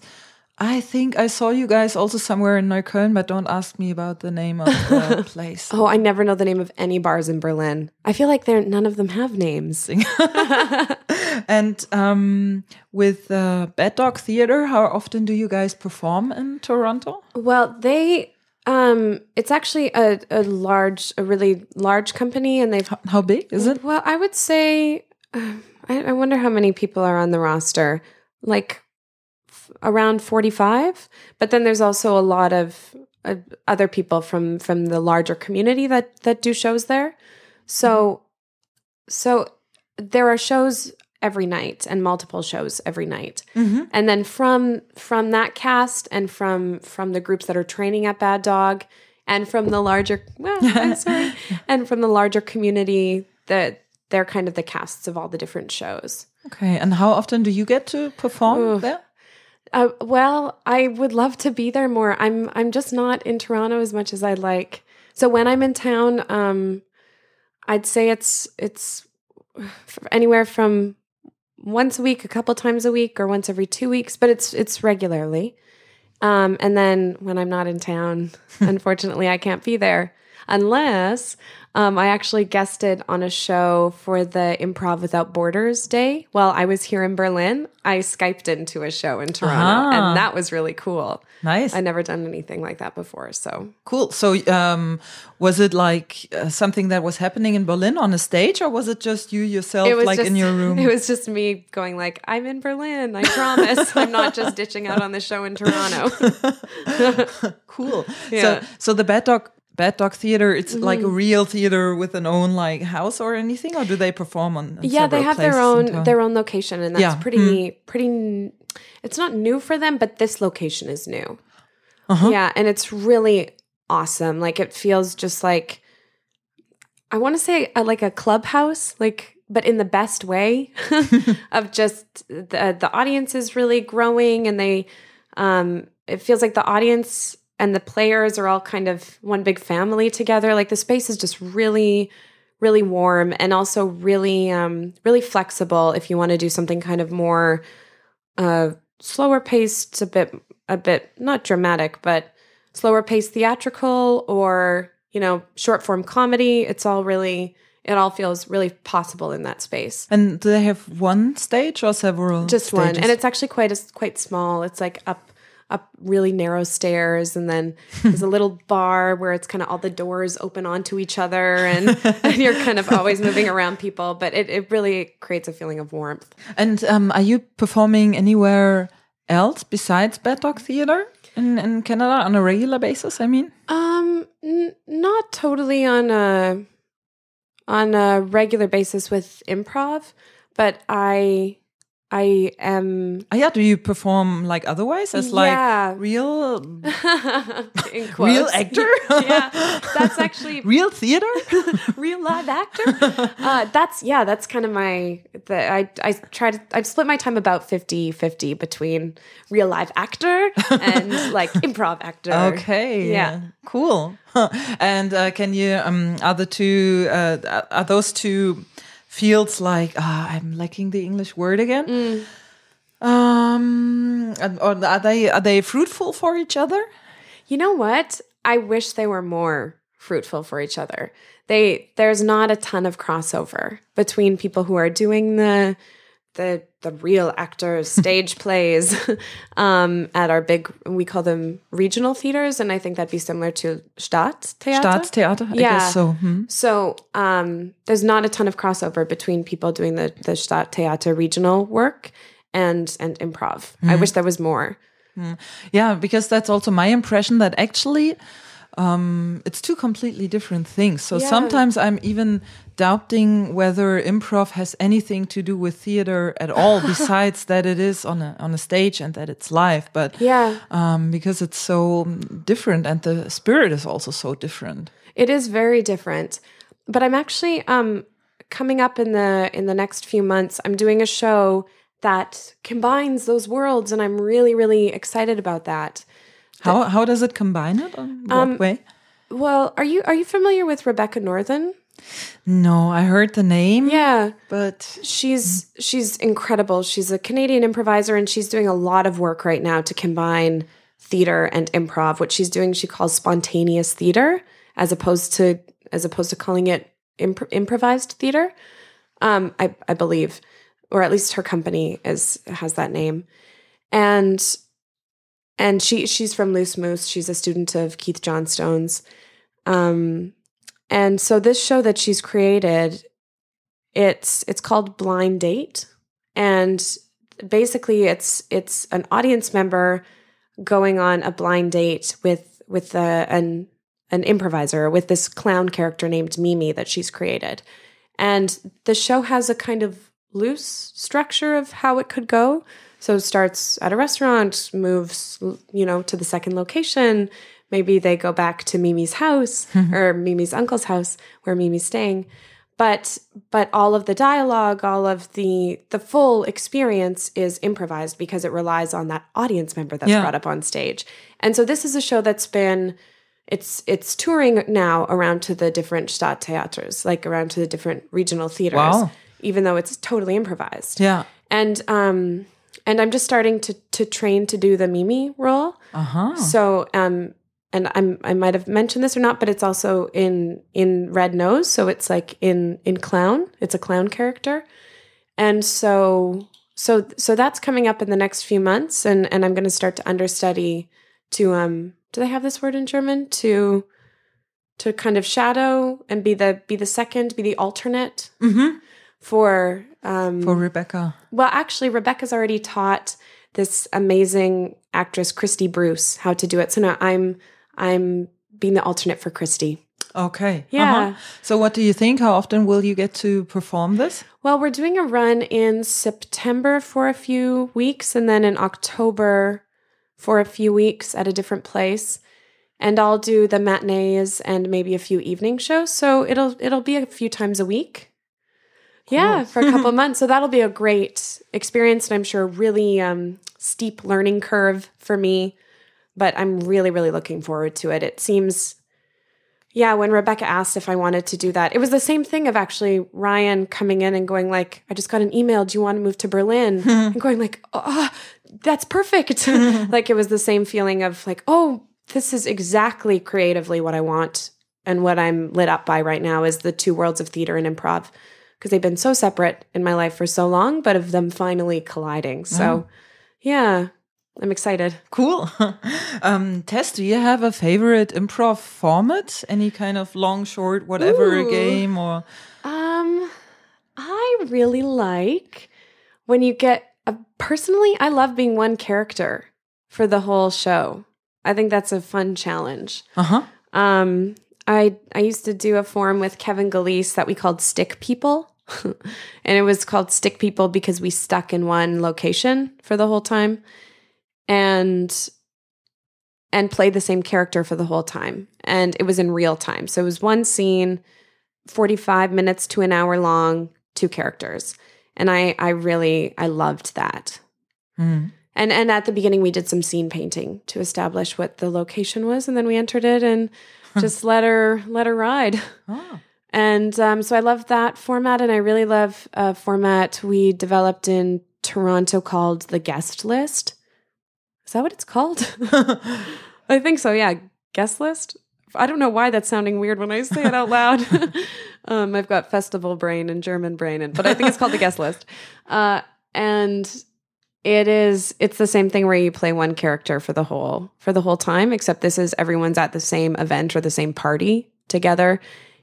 I think I saw you guys also somewhere in Neukölln, but don't ask me about the name of the [LAUGHS] place. Oh, I never know the name of any bars in Berlin. I feel like they're none of them have names. [LAUGHS] And um, with uh, Bad Dog Theater, how often do you guys perform in Toronto? Well, they um it's actually a, a large a really large company and they've How big is it? well, I would say uh, [SIGHS] I, I wonder how many people are on the roster. Like around 45, but then there's also a lot of uh, other people from from the larger community that that do shows there. So so there are shows every night and multiple shows every night. And then from from that cast and from from the groups that are training at Bad Dog and from the larger well, [LAUGHS] I'm sorry, and from the larger community that they're kind of the casts of all the different shows. Okay. And how often do you get to perform there? Uh, well, I would love to be there more. I'm I'm just not in Toronto as much as I'd like. So when I'm in town, um, I'd say it's it's anywhere from once a week, a couple times a week, or once every two weeks. But it's it's regularly. Um, and then when I'm not in town, [LAUGHS] unfortunately, I can't be there unless um, I actually guested on a show for the Improv Without Borders Day while I was here in Berlin. I Skyped into a show in Toronto, Ah. and that was really cool. Nice. I'd never done anything like that before. So, Cool. So, um, was it like uh, something that was happening in Berlin on a stage, or was it just you yourself, it was like just, in your room? [LAUGHS] It was just me going like, "I'm in Berlin. I promise. [LAUGHS] I'm not just ditching out on the show in Toronto." [LAUGHS] cool. Yeah. So, so the Bad Dog Bad Dog Theater, it's like a real theater with an own like house or anything, or do they perform on? yeah, they have their own their own location, and that's Yeah. Pretty pretty. It's not new for them, but this location is new. Uh-huh. Yeah, and it's really awesome. Like it feels just like I want to say uh, like a clubhouse, like but in the best way [LAUGHS] [LAUGHS] of just the the audience is really growing, and they um it feels like the audience and the players are all kind of one big family together. Like the space is just really really warm and also really um, really flexible if you want to do something kind of more uh, slower paced, a bit a bit not dramatic, but slower paced theatrical or you know short form comedy. It's all really it all feels really possible in that space. And do they have one stage or several? Just stages? one, and it's actually quite a, quite small. It's like up up really narrow stairs and then there's a [LAUGHS] little bar where it's kind of all the doors open onto each other and, [LAUGHS] and you're kind of always moving around people but it, it really creates a feeling of warmth. And um, are you performing anywhere else besides Bad Dog Theater in, in canada on a regular basis i mean? Um n- not totally on a on a regular basis with improv but i I am. Oh, yeah, do you perform like otherwise as like real, [LAUGHS] in [LAUGHS] real actor? [LAUGHS] yeah, that's actually real theater. real live actor. Uh, that's yeah, that's kind of my. The, I I try to. I've split my time about 50-50 between real live actor and like improv actor. Okay. Yeah. Cool. and uh, can you um are the two uh are those two fields like uh, I'm lacking the English word again? Mm. Um and- or are they are they fruitful for each other? You know what? I wish they were more fruitful for each other. They there's not a ton of crossover between people who are doing the the the real actors [LAUGHS] stage plays [LAUGHS] um, at our big we call them regional theaters and I think that'd be similar to Staatstheater. Staatstheater, I Yeah. guess so. Hmm. So um, there's not a ton of crossover between people doing the the Stadttheater regional work and and improv. I wish there was more. Yeah, because that's also my impression that actually um, it's two completely different things. So Yeah. sometimes I'm even doubting whether improv has anything to do with theater at all, [LAUGHS] besides that it is on a on a stage and that it's live. But Yeah. um, because it's so different and the spirit is also so different. It is very different. But I'm actually um coming up in the in the next few months, I'm doing a show that combines those worlds and I'm really really excited about that. How how does it combine it? On what Um, way? Well, are you are you familiar with Rebecca Northan? No, I heard the name. Yeah. but She's she's incredible. She's a Canadian improviser and she's doing a lot of work right now to combine theater and improv. What she's doing she calls spontaneous theater as opposed to as opposed to calling it imp- improvised theater. Um I I believe or at least her company is has that name. And and she she's from Loose Moose. She's a student of Keith Johnstone's. Um and so this show that she's created it's it's called blind date and basically it's it's an audience member going on a blind date with with a, an an improviser with this clown character named Mimi that she's created and the show has a kind of loose structure of how it could go so it starts at a restaurant moves you know to the second location maybe they go back to Mimi's house or Mimi's uncle's house where Mimi's staying but but all of the dialogue all of the the full experience is improvised because it relies on that audience member that's Yeah. brought up on stage and so this is a show that's been it's it's touring now around to the different Stadttheaters, like around to the different regional theaters Wow. even though it's totally improvised yeah. and um and i'm just starting to to train to do the mimi role. Uh huh. so um and i'm i might have mentioned this or not but it's also in in red nose. So it's like in in clown. It's a clown character. And so so so that's coming up in the next few months. And and i'm going to start to understudy to um do they have this word in german? To to kind of shadow and be the be the second be the alternate hmm for um For Rebecca. well, actually, Rebecca's already taught this amazing actress Christy Bruce how to do it. So now I'm I'm being the alternate for Christy. Okay. Yeah. Uh-huh. So, what do you think? How often will you get to perform this? Well, we're doing a run in September for a few weeks and then in October for a few weeks at a different place. And I'll do the matinees and maybe a few evening shows. So it'll it'll be a few times a week. Yeah, for a couple of [LAUGHS] months. So that'll be a great experience and I'm sure really um, steep learning curve for me. But I'm really, really looking forward to it. It seems yeah, when Rebecca asked if I wanted to do that, it was the same thing of actually Ryan coming in and going like, "I just got an email. Do you want to move to Berlin?" [LAUGHS] and going like, "Oh, that's perfect." [LAUGHS] like it was the same feeling of like, "Oh, this is exactly creatively what I want and what I'm lit up by right now is the two worlds of theater and improv because they've been so separate in my life for so long, but of them finally colliding. So, yeah, I'm excited. Cool. [LAUGHS] um, Tess, do you have a favorite improv format? Any kind of long, short, whatever Ooh. game or? Um, I really like when you get a, personally. I love being one character for the whole show. I think that's a fun challenge. Uh huh. Um, I I used to do a form with Kevin Gillese that we called Stick People, [LAUGHS] and it was called Stick People because we stuck in one location for the whole time, and and played the same character for the whole time, and it was in real time. So it was one scene, forty five minutes to an hour long, two characters, and I I really I loved that. Mm. And and at the beginning we did some scene painting to establish what the location was, and then we entered it and just let her let her ride. Oh. And um, so I love that format, and I really love a format we developed in Toronto called the guest list. Is that what it's called? [LAUGHS] I think so. Yeah, guest list. I don't know why that's sounding weird when I say it out loud. [LAUGHS] um, I've got festival brain and German brain, and but I think it's called the guest list. [LAUGHS] Uh, and it is it's the same thing where you play one character for the whole for the whole time except this is everyone's at the same event or the same party together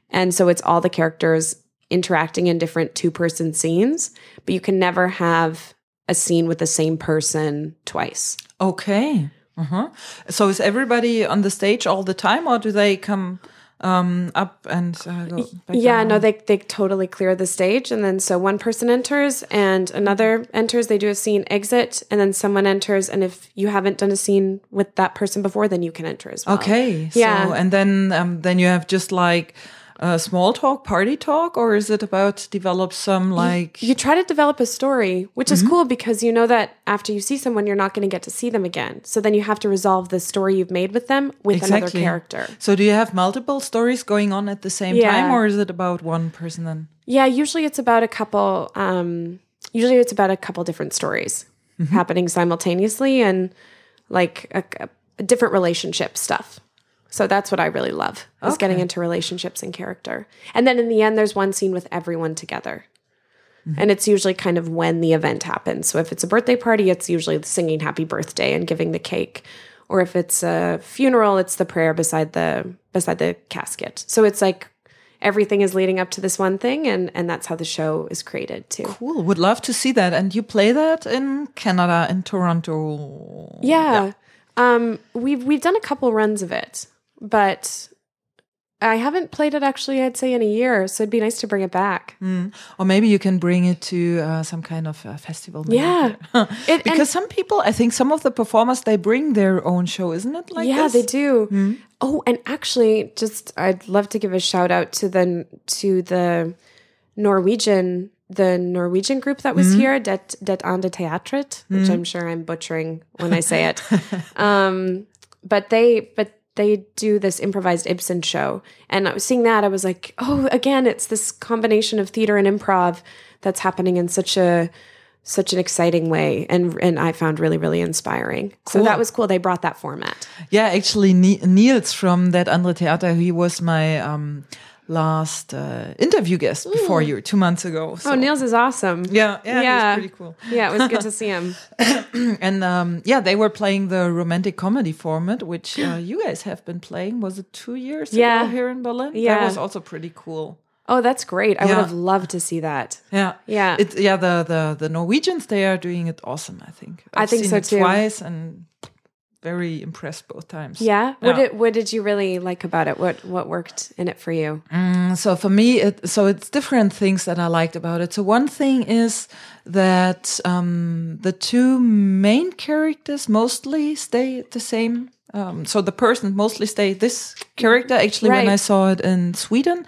and so it's all the characters interacting in different two person scenes but you can never have a scene with the same person twice Okay. Uh-huh. So is everybody on the stage all the time, or do they come um, up and uh, go back yeah down? no they they totally clear the stage and then so one person enters and another enters they do a scene exit and then someone enters and if you haven't done a scene with that person before then you can enter as well Okay. So, Yeah. and then um, then you have just like uh, small talk, party talk, or is it about develop some like? you try to develop a story, which is cool because you know that after you see someone, you're not going to get to see them again. So then you have to resolve the story you've made with them with another character. So do you have multiple stories going on at the same Yeah. time, or is it about one person then? Yeah, usually it's about a couple. Um, usually it's about a couple different stories happening simultaneously and like a, a different relationship stuff. So that's what I really love is getting into relationships and character. And then in the end, there's one scene with everyone together. And it's usually kind of when the event happens. So if it's a birthday party, it's usually singing happy birthday and giving the cake. Or if it's a funeral, it's the prayer beside the beside the casket. So it's like everything is leading up to this one thing and and that's how the show is created too. Cool. Would love to see that. And you play that in Canada, in Toronto. Yeah. Um we've we've done a couple runs of it, but I haven't played it actually I'd say in a year, so it'd be nice to bring it back. Or maybe you can bring it to uh, some kind of uh, festival. Yeah. [LAUGHS] It- because some people, I think some of the performers, they bring their own show, isn't it? Like yeah, this? they do. Oh, and actually, just I'd love to give a shout out to the to the Norwegian the Norwegian group that was here, Det Det Ande Teatret, which I'm sure I'm butchering when I say it. [LAUGHS] um, but they but they do this improvised Ibsen show, and I was seeing that I was like, oh, again, it's this combination of theater and improv that's happening in such a such an exciting way and and I found really really inspiring. So that was cool they brought that format. Yeah, actually, Ni- Niels from that Andre Theater, he was my um, last uh, interview guest before you two months ago. So. Oh, Niels is awesome. Yeah, yeah, Yeah. he's pretty cool. Yeah, it was good to see him. [LAUGHS] And um, yeah, they were playing the romantic comedy format, which uh, [GASPS] you guys have been playing. Was it two years Yeah. ago here in Berlin? Yeah. that was also pretty cool. Oh, that's great. I would have loved to see that. Yeah, Yeah. It, yeah, the, the the Norwegians they are doing it awesome. I think. I I've think seen so too. Twice and very impressed both times. Yeah. What Yeah. did what did you really like about it? What what worked in it for you? So for me, it, so it's different things that I liked about it. So one thing is that um, the two main characters mostly stay the same. Um, so the person mostly stay this character. Actually, when I saw it in Sweden,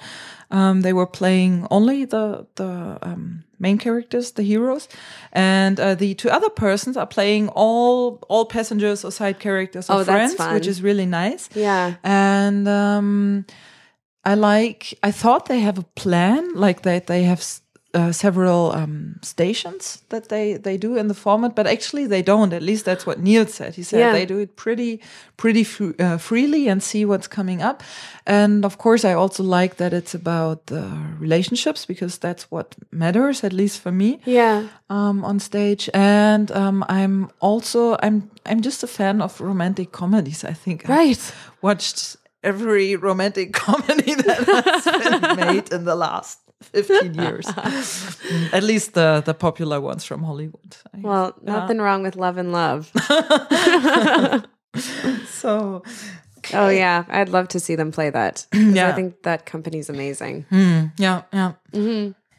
um, they were playing only the the um, main characters, the heroes, and uh, the two other persons are playing all all passengers or side characters or Oh, friends, which is really nice. Yeah. And um, I like. I thought they have a plan, like that they have s- uh, several um, stations that they they do in the format, but actually they don't. At least that's what Neil said. He said Yeah. they do it pretty pretty uh, freely and see what's coming up. And of course, I also like that it's about the relationships because that's what matters, at least for me Yeah. um, on stage. And um, I'm also I'm I'm just a fan of romantic comedies. I think I've Right. watched every romantic [LAUGHS] comedy that has been made in the last 15 [LAUGHS] years. Mm, At least the the popular ones from Hollywood. Well, nothing wrong with love and love. [LAUGHS] [LAUGHS] so Oh yeah, I'd love to see them play that. Yeah. I think that company's amazing. yeah, yeah.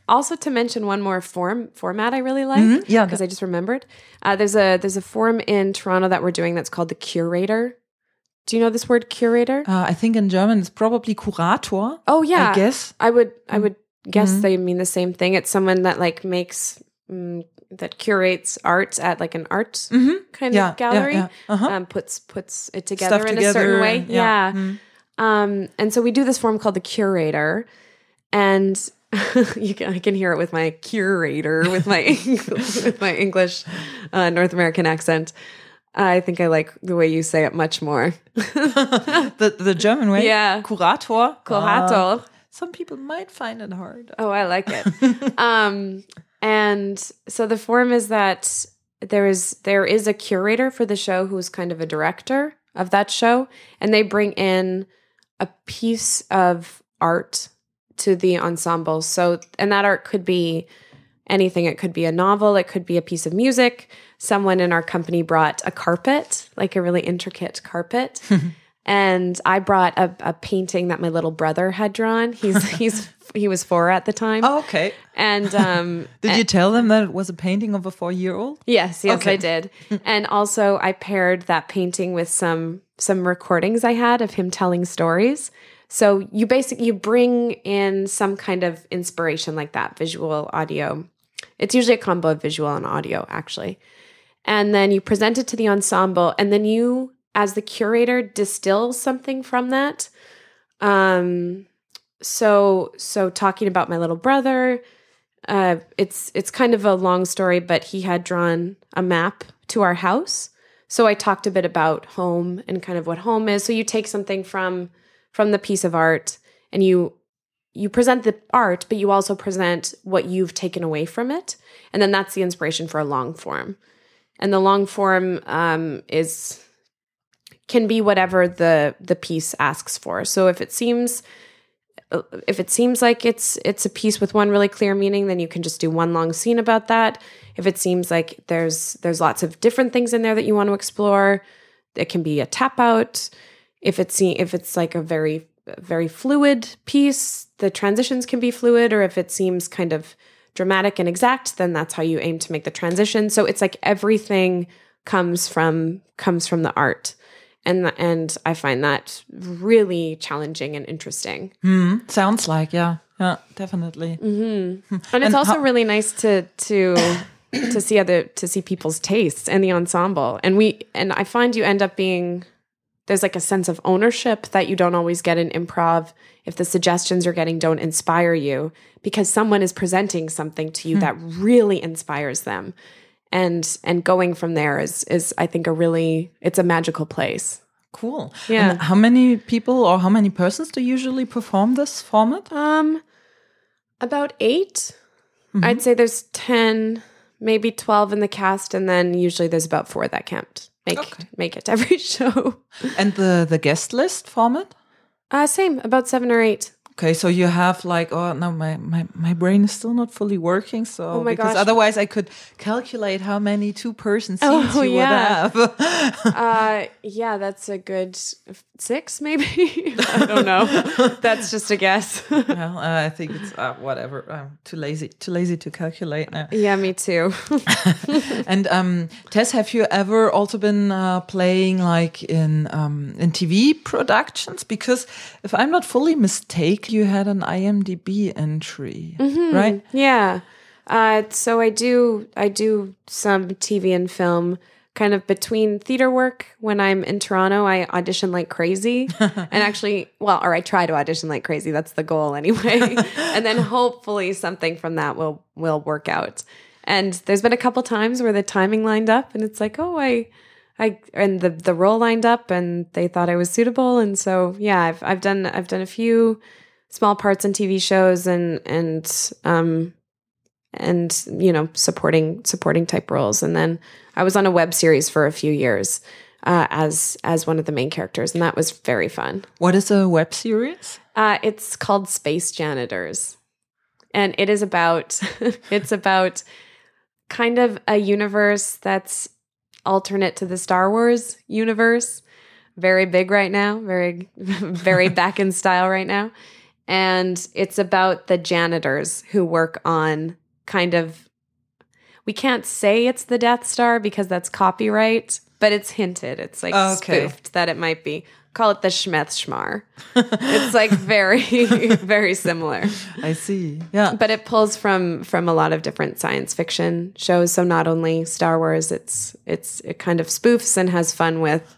Also, to mention one more form format I really like, Mhm, yeah, because I just remembered. Uh, there's a there's a forum in Toronto that we're doing that's called the Curator. Do you know this word curator? Uh, I think in German it's probably Kurator. oh yeah, I guess. I would I would guess Mhm. they mean the same thing. It's someone that like makes mm, that curates art at like an art Mhm. kind Yeah, of gallery. yeah, yeah. Uh-huh. Um, puts puts it together Stuff in together. a certain way. Yeah. Mm. Um, and so we do this form called the curator, and [LAUGHS] you can, I can hear it with my curator with my [LAUGHS] with my English uh, North American accent. I think I like the way you say it much more. [LAUGHS] the the German way. Yeah. Kurator. Curator. Uh, some people might find it hard. Oh, I like it. [LAUGHS] um, and so the form is that there is there is a curator for the show who's kind of a director of that show, and they bring in a piece of art to the ensemble. So, and that art could be anything. It could be a novel. It could be a piece of music. Someone in our company brought a carpet, like a really intricate carpet. [LAUGHS] And I brought a, a painting that my little brother had drawn. He's [LAUGHS] he's he was four at the time. Oh, okay. And [LAUGHS] um Did you tell them that it was a painting of a four year old? yes, yes Okay. I did. [LAUGHS] and also I paired that painting with some some recordings I had of him telling stories. So you basically you bring in some kind of inspiration like that, visual, audio. It's usually a combo of visual and audio actually. And then you present it to the ensemble and then you as the curator distill something from that. Um so so talking about my little brother, uh, it's it's kind of a long story, but he had drawn a map to our house. So I talked a bit about home and kind of what home is. So you take something from from the piece of art and you you present the art, but you also present what you've taken away from it, and then that's the inspiration for a long form. And the long form um, is can be whatever the the piece asks for. So if it seems if it seems like it's it's a piece with one really clear meaning then you can just do one long scene about that. If it seems like there's there's lots of different things in there that you want to explore it can be a tap out. If it's if it's like a very very fluid piece the transitions can be fluid or if it seems kind of dramatic and exact then that's how you aim to make the transition. So it's like everything comes from comes from the art and and I find that really challenging and interesting. Hmm. Sounds like, yeah. Yeah, definitely. Mm-hmm. Hmm. And it's also really nice to to [COUGHS] to see other to see people's tastes and the ensemble. And we and I find you end up being there's like a sense of ownership that you don't always get in improv if the suggestions you're getting don't inspire you because someone is presenting something to you hmm. that really inspires them. And and going from there is is I think a really it's a magical place. Cool. Yeah. And how many people or how many persons do usually perform this format? Um, about 8 Mm-hmm. I'd say there's ten, maybe twelve in the cast, and then usually there's about four that can't make Okay. make it to every [LAUGHS] show. And the the guest list format? Uh, same, about seven or eight. Okay, so you have like oh no, my my my brain is still not fully working. So Oh my because gosh. otherwise I could calculate how many two person seats Oh, you yeah. would have. [LAUGHS] Uh, yeah, that's a good six, maybe. [LAUGHS] I don't know. [LAUGHS] that's just a guess. well, uh, I think it's uh, whatever. I'm too lazy too lazy to calculate now. yeah, me too. And um, Tess, have you ever also been uh, playing like in um, in TV productions? Because if I'm not fully mistaken, you had an IMDb entry, right? Yeah. Uh, so I do I do some TV and film kind of between theater work when I'm in Toronto, I audition like crazy. [LAUGHS] and actually, well, or I try to audition like crazy. That's the goal anyway. [LAUGHS] and then hopefully something from that will will work out. And there's been a couple times where the timing lined up and it's like, oh, I I and the the role lined up and they thought I was suitable. And so yeah, I've I've done I've done a few small parts in TV shows and and um and you know supporting supporting type roles. And then i was on a web series for a few years uh, as as one of the main characters and that was very fun. What is a web series? uh, it's called space janitors. And it is about [LAUGHS] it's about kind of a universe that's alternate to the star wars universe. Very big right now very [LAUGHS] very back in style right now and it's about the janitors who work on kind of we can't say it's the Death Star because that's copyright, but it's hinted. It's like oh, Okay. spoofed that it might be. Call it the Schmeth Schmar. [LAUGHS] it's like very, [LAUGHS] very similar. I see. Yeah. But it pulls from from a lot of different science fiction shows. So not only Star Wars, it's it's it kind of spoofs and has fun with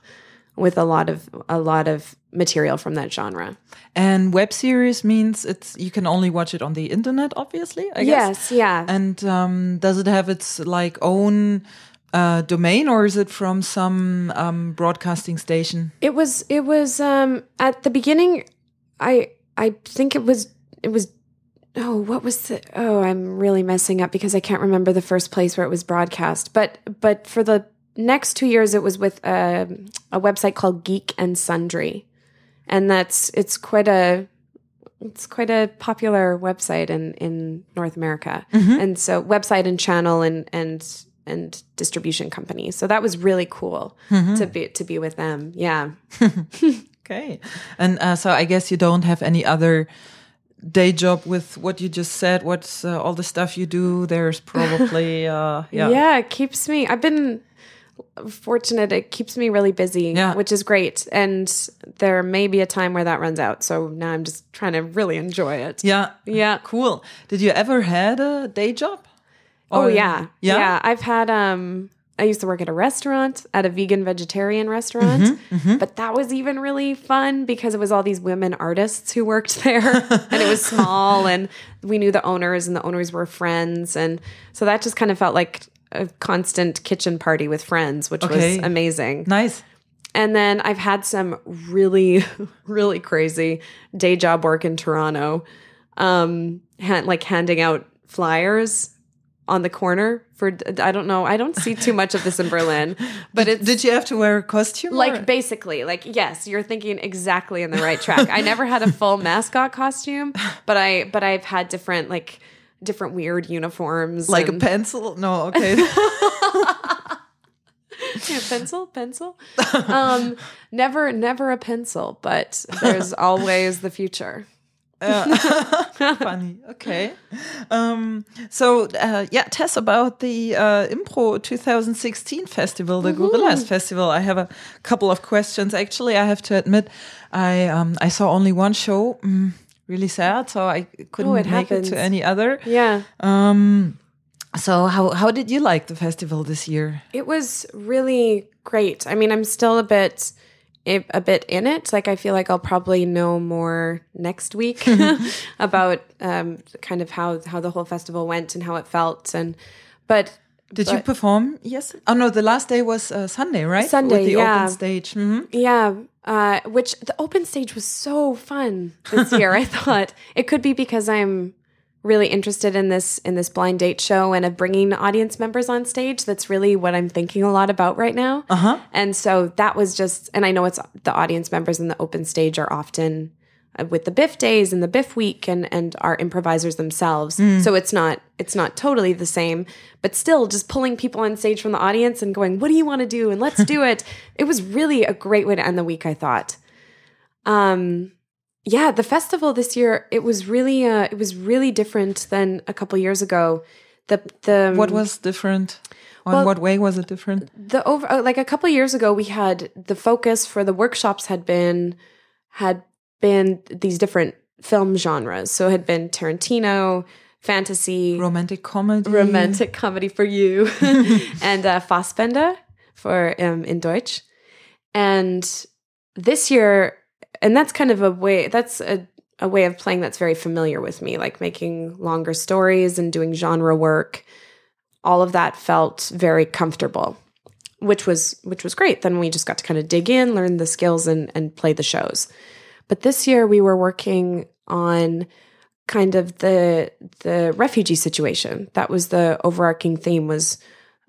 with a lot of a lot of material from that genre. And web series means it's you can only watch it on the internet, obviously. I guess. Yes, yeah. And um, does it have its like own uh, domain, or is it from some um, broadcasting station? It was it was um at the beginning I I think it was it was oh what was the oh I'm really messing up because I can't remember the first place where it was broadcast but but for the next 2 years it was with a, a website called Geek and Sundry and that's it's quite a it's quite a popular website in in North America and so website and channel and and and distribution company so that was really cool to be to be with them yeah [LAUGHS] [LAUGHS] Okay. And uh, so I guess you don't have any other day job with what you just said. What's uh, all the stuff you do? There's probably uh, yeah. [LAUGHS] Yeah, it keeps me. I've been fortunate. It keeps me really busy, Yeah. which is great. And there may be a time where that runs out. So now I'm just trying to really enjoy it. Yeah. Yeah. Cool. Did you ever had a day job? Oh yeah. Yeah? Yeah. I've had um I used to work at a restaurant, at a vegan vegetarian restaurant. Mm-hmm, But that was even really fun because it was all these women artists who worked [LAUGHS] there. and it was [LAUGHS] small and we knew the owners and the owners were friends. And so that just kind of felt like a constant kitchen party with friends, which Okay. was amazing. Nice. And then I've had some really, [LAUGHS] really crazy day job work in Toronto, um, ha- like handing out flyers on the corner for I don't know. I don't see too much of this in Berlin, [LAUGHS] but it's Did you have to wear a costume? like or- basically like yes, you're thinking exactly in the right track. I never had a full [LAUGHS] mascot costume, but I but I've had different like different weird uniforms, like a pencil? No. [LAUGHS] Okay. Yeah, pencil, pencil. Um, never, never a pencil, but there's [LAUGHS] always the future. [LAUGHS] Funny. Okay. Um, so, uh, yeah, Tess, about the uh, Impro 2016 festival, the Gorillas Festival. I have a couple of questions. Actually, I have to admit, I um, I saw only one show. Mm, really sad. So I couldn't Oh, it make happens. it to any other. Yeah, Um, so how how did you like the festival this year? it was really great. I mean, I'm still a bit, a bit in it. Like, I feel like I'll probably know more next week [LAUGHS] [LAUGHS] about um, kind of how how the whole festival went and how it felt. And but Did you perform? Yes. Oh no, the last day was uh, Sunday, right? Sunday, With the yeah. open stage. Mm -hmm. Yeah, uh, which the open stage was so fun this year. I [LAUGHS] thought it could be because I'm really interested in this in this blind date show and of bringing audience members on stage. That's really what I'm thinking a lot about right now. Uh huh. And so that was just, and I know it's the audience members in the open stage are often with the Biff days and the Biff week and and our improvisers themselves. So it's not it's not totally the same, but still just pulling people on stage from the audience and going, "What do you want to do?" and let's do [LAUGHS] it. It was really a great way to end the week. I thought. Um, yeah, the festival this year it was really uh, it was really different than a couple years ago. The the What was different? On Well- what way was it different? the over uh, like a couple years ago we had the focus for the workshops had been had been these different film genres so it had been tarantino fantasy Romantic comedy. romantic comedy for you [LAUGHS] [LAUGHS] and uh fassbinder for um, in Deutsch. And this year, and that's kind of a way, that's a, a way of playing that's very familiar with me, like making longer stories and doing genre work. All of that felt very comfortable, which was which was great. Then we just got to kind of dig in, learn the skills and and play the shows. But this year we were working on kind of the the refugee situation. That was the overarching theme was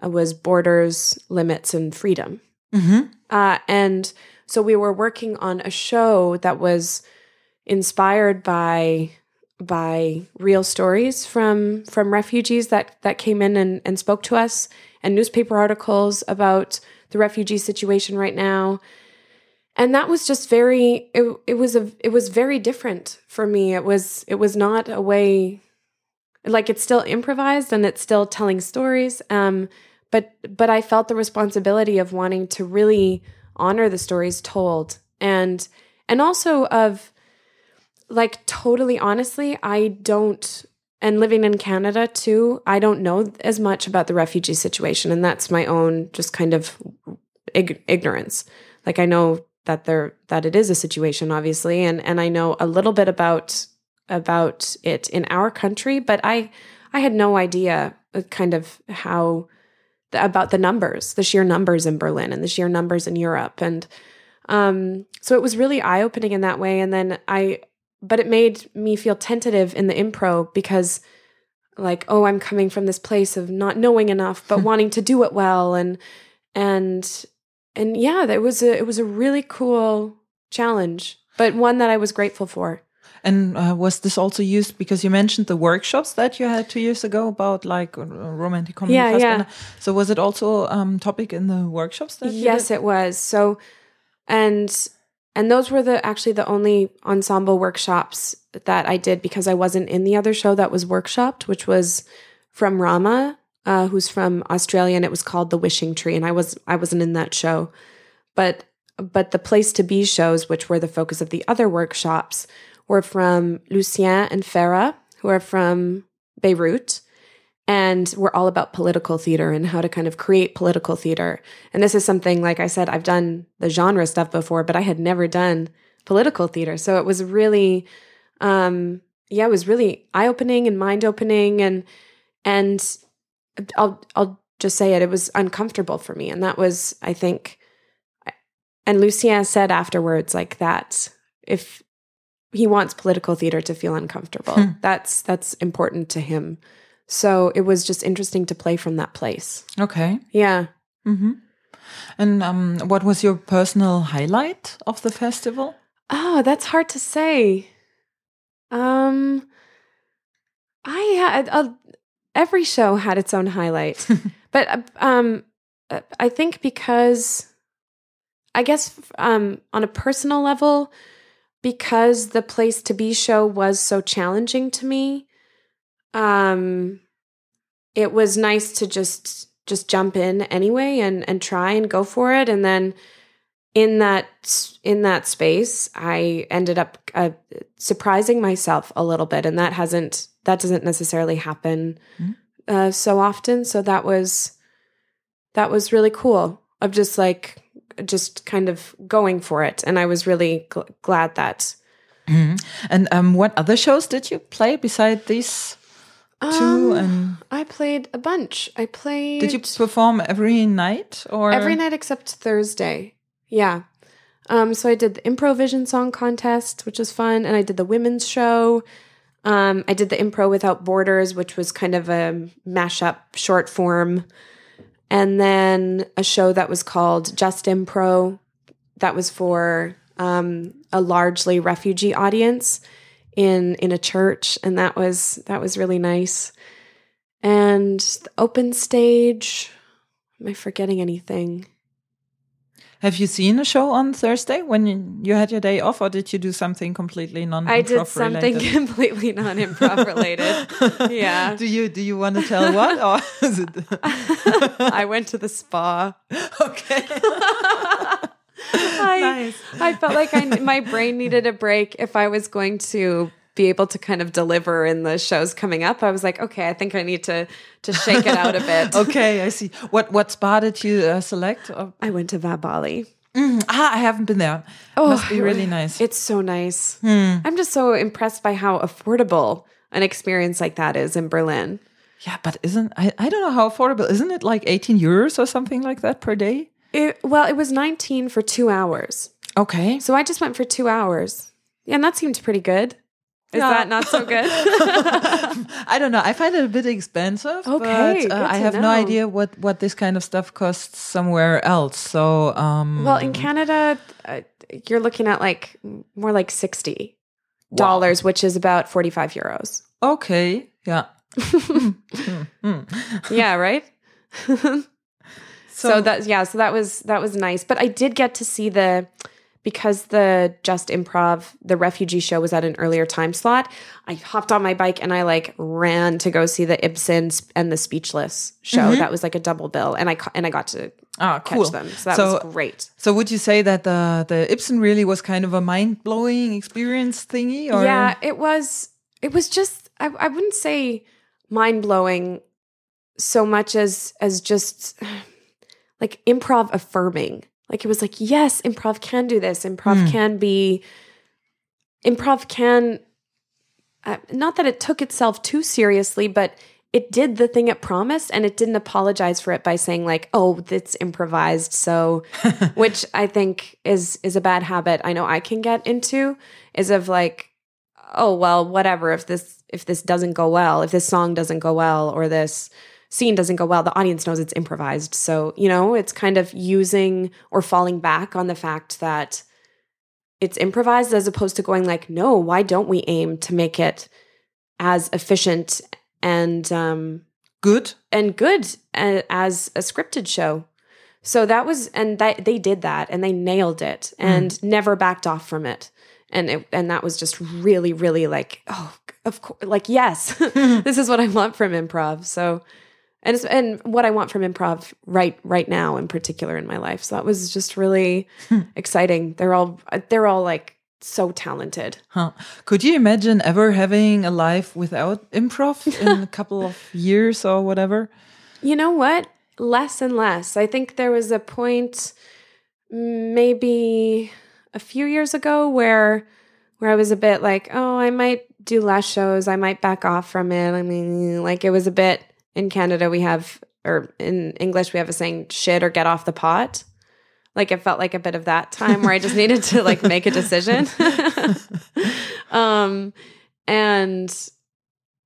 uh, was borders, limits, and freedom. Mm-hmm. Uh, and so we were working on a show that was inspired by by real stories from from refugees that that came in and, and spoke to us and newspaper articles about the refugee situation right now and that was just very it, it was a it was very different for me. It was it was not a way like it's still improvised and it's still telling stories um but but i felt the responsibility of wanting to really honor the stories told and and also of like totally honestly i don't and living in canada too i don't know as much about the refugee situation and that's my own just kind of ig- ignorance. Like i know that there that it is a situation obviously. And and I know a little bit about about it in our country but I I had no idea uh, kind of how about the numbers the sheer numbers in Berlin and the sheer numbers in Europe. And um so it was really eye opening in that way. And then I but it made me feel tentative in the impro because like oh I'm coming from this place of not knowing enough but [LAUGHS] wanting to do it well. And and and yeah, it was a it was a really cool challenge, but one that I was grateful for. And uh, was this also used because you mentioned the workshops that you had two years ago about like romantic comedy? Yeah, yeah. So was it also um, topic in the workshops? That yes, it was. So, and and those were the actually the only ensemble workshops that I did because I wasn't in the other show that was workshopped, which was from Rama, uh, who's from Australia, and it was called The Wishing Tree, and I was I wasn't in that show, but but the place to be shows, which were the focus of the other workshops, were from Lucien and Farah, who are from Beirut, and we're all about political theater and how to kind of create political theater. And this is something, like I said, I've done the genre stuff before, but I had never done political theater, so it was really, um, yeah, it was really eye opening and mind opening, and and I'll I'll just say it. It was uncomfortable for me, and that was I think. And Lucien said afterwards, like that, if he wants political theater to feel uncomfortable, hmm. that's that's important to him. So it was just interesting to play from that place. Okay. Yeah. Mm-hmm. And um, what was your personal highlight of the festival? Oh, that's hard to say. Um, I had a, every show had its own highlight. [LAUGHS] but uh, um, uh, I think because I guess um, on a personal level, because the place to be show was so challenging to me, um, it was nice to just just jump in anyway and and try and go for it, and then in that in that space i ended up uh, surprising myself a little bit and that hasn't that doesn't necessarily happen mm-hmm. uh, so often so that was that was really cool of just like just kind of going for it and i was really gl- glad that mm-hmm. and um, what other shows did you play beside these two um, and i played a bunch i played did you perform every night or every night except thursday yeah. Um, so I did the Improvision Song Contest, which was fun, and I did the women's show. Um, I did the Impro Without Borders, which was kind of a mashup short form. And then a show that was called Just Impro, that was for um, a largely refugee audience in in a church, and that was that was really nice. And the open stage, am I forgetting anything? Have you seen a show on Thursday when you, you had your day off, or did you do something completely non? I did something related? [LAUGHS] completely non-improv related. [LAUGHS] yeah. Do you do you want to tell what, or [LAUGHS] is it? I went to the spa. Okay. I, nice. I felt like I, my brain needed a break if I was going to be able to kind of deliver in the shows coming up. I was like, okay, I think I need to to shake it out a bit. [LAUGHS] okay, I see. What what spa did you uh, select? I went to Vabali. Mm, ah, I haven't been there. Oh, Must be really nice. It's so nice. Hmm. I'm just so impressed by how affordable an experience like that is in Berlin. Yeah, but isn't I, I don't know how affordable isn't it like 18 euros or something like that per day? It, well, it was 19 for 2 hours. Okay. So I just went for 2 hours. Yeah, and that seemed pretty good. Is yeah. that not so [LAUGHS] good? I don't know. I find it a bit expensive. Okay, but, uh, I have know. no idea what what this kind of stuff costs somewhere else. So, um, well, in Canada, uh, you're looking at like more like sixty dollars, wow. which is about forty five euros. Okay. Yeah. [LAUGHS] yeah. Right. [LAUGHS] so, so that yeah. So that was that was nice, but I did get to see the because the Just Improv, the refugee show was at an earlier time slot, I hopped on my bike and I like ran to go see the Ibsen and the Speechless show. Mm-hmm. That was like a double bill, and I and I got to oh, cool. catch them. So that so, was great. So would you say that the the Ibsen really was kind of a mind blowing experience thingy? Or? Yeah, it was. It was just I, I wouldn't say mind blowing so much as as just [SIGHS] like improv affirming like it was like, yes, improv can do this. Improv mm. can be, improv can, uh, not that it took itself too seriously, but it did the thing it promised and it didn't apologize for it by saying like oh it's improvised so [LAUGHS] which i think is is a bad habit i know i can get into is of like oh well whatever if this if this doesn't go well if this song doesn't go well or this scene doesn't go well, the audience knows it's improvised. So, you know, it's kind of using or falling back on the fact that it's improvised as opposed to going like, no, why don't we aim to make it as efficient and um, good and good as a scripted show? So that was, and that they did that and they nailed it and mm. never backed off from it. And it, and that was just really, really like, oh, of course, like yes, [LAUGHS] [LAUGHS] this is what I want from improv. So and and what I want from improv right right now in particular in my life. So that was just really hmm. exciting. They're all they're all like so talented. Huh. Could you imagine ever having a life without improv in a [LAUGHS] couple of years or whatever? You know what? Less and less. I think there was a point maybe a few years ago where where I was a bit like, "Oh, I might do less shows. I might back off from it." I mean, like it was a bit in Canada we have or in English we have a saying shit or get off the pot. Like it felt like a bit of that time where I just needed to like make a decision. [LAUGHS] um and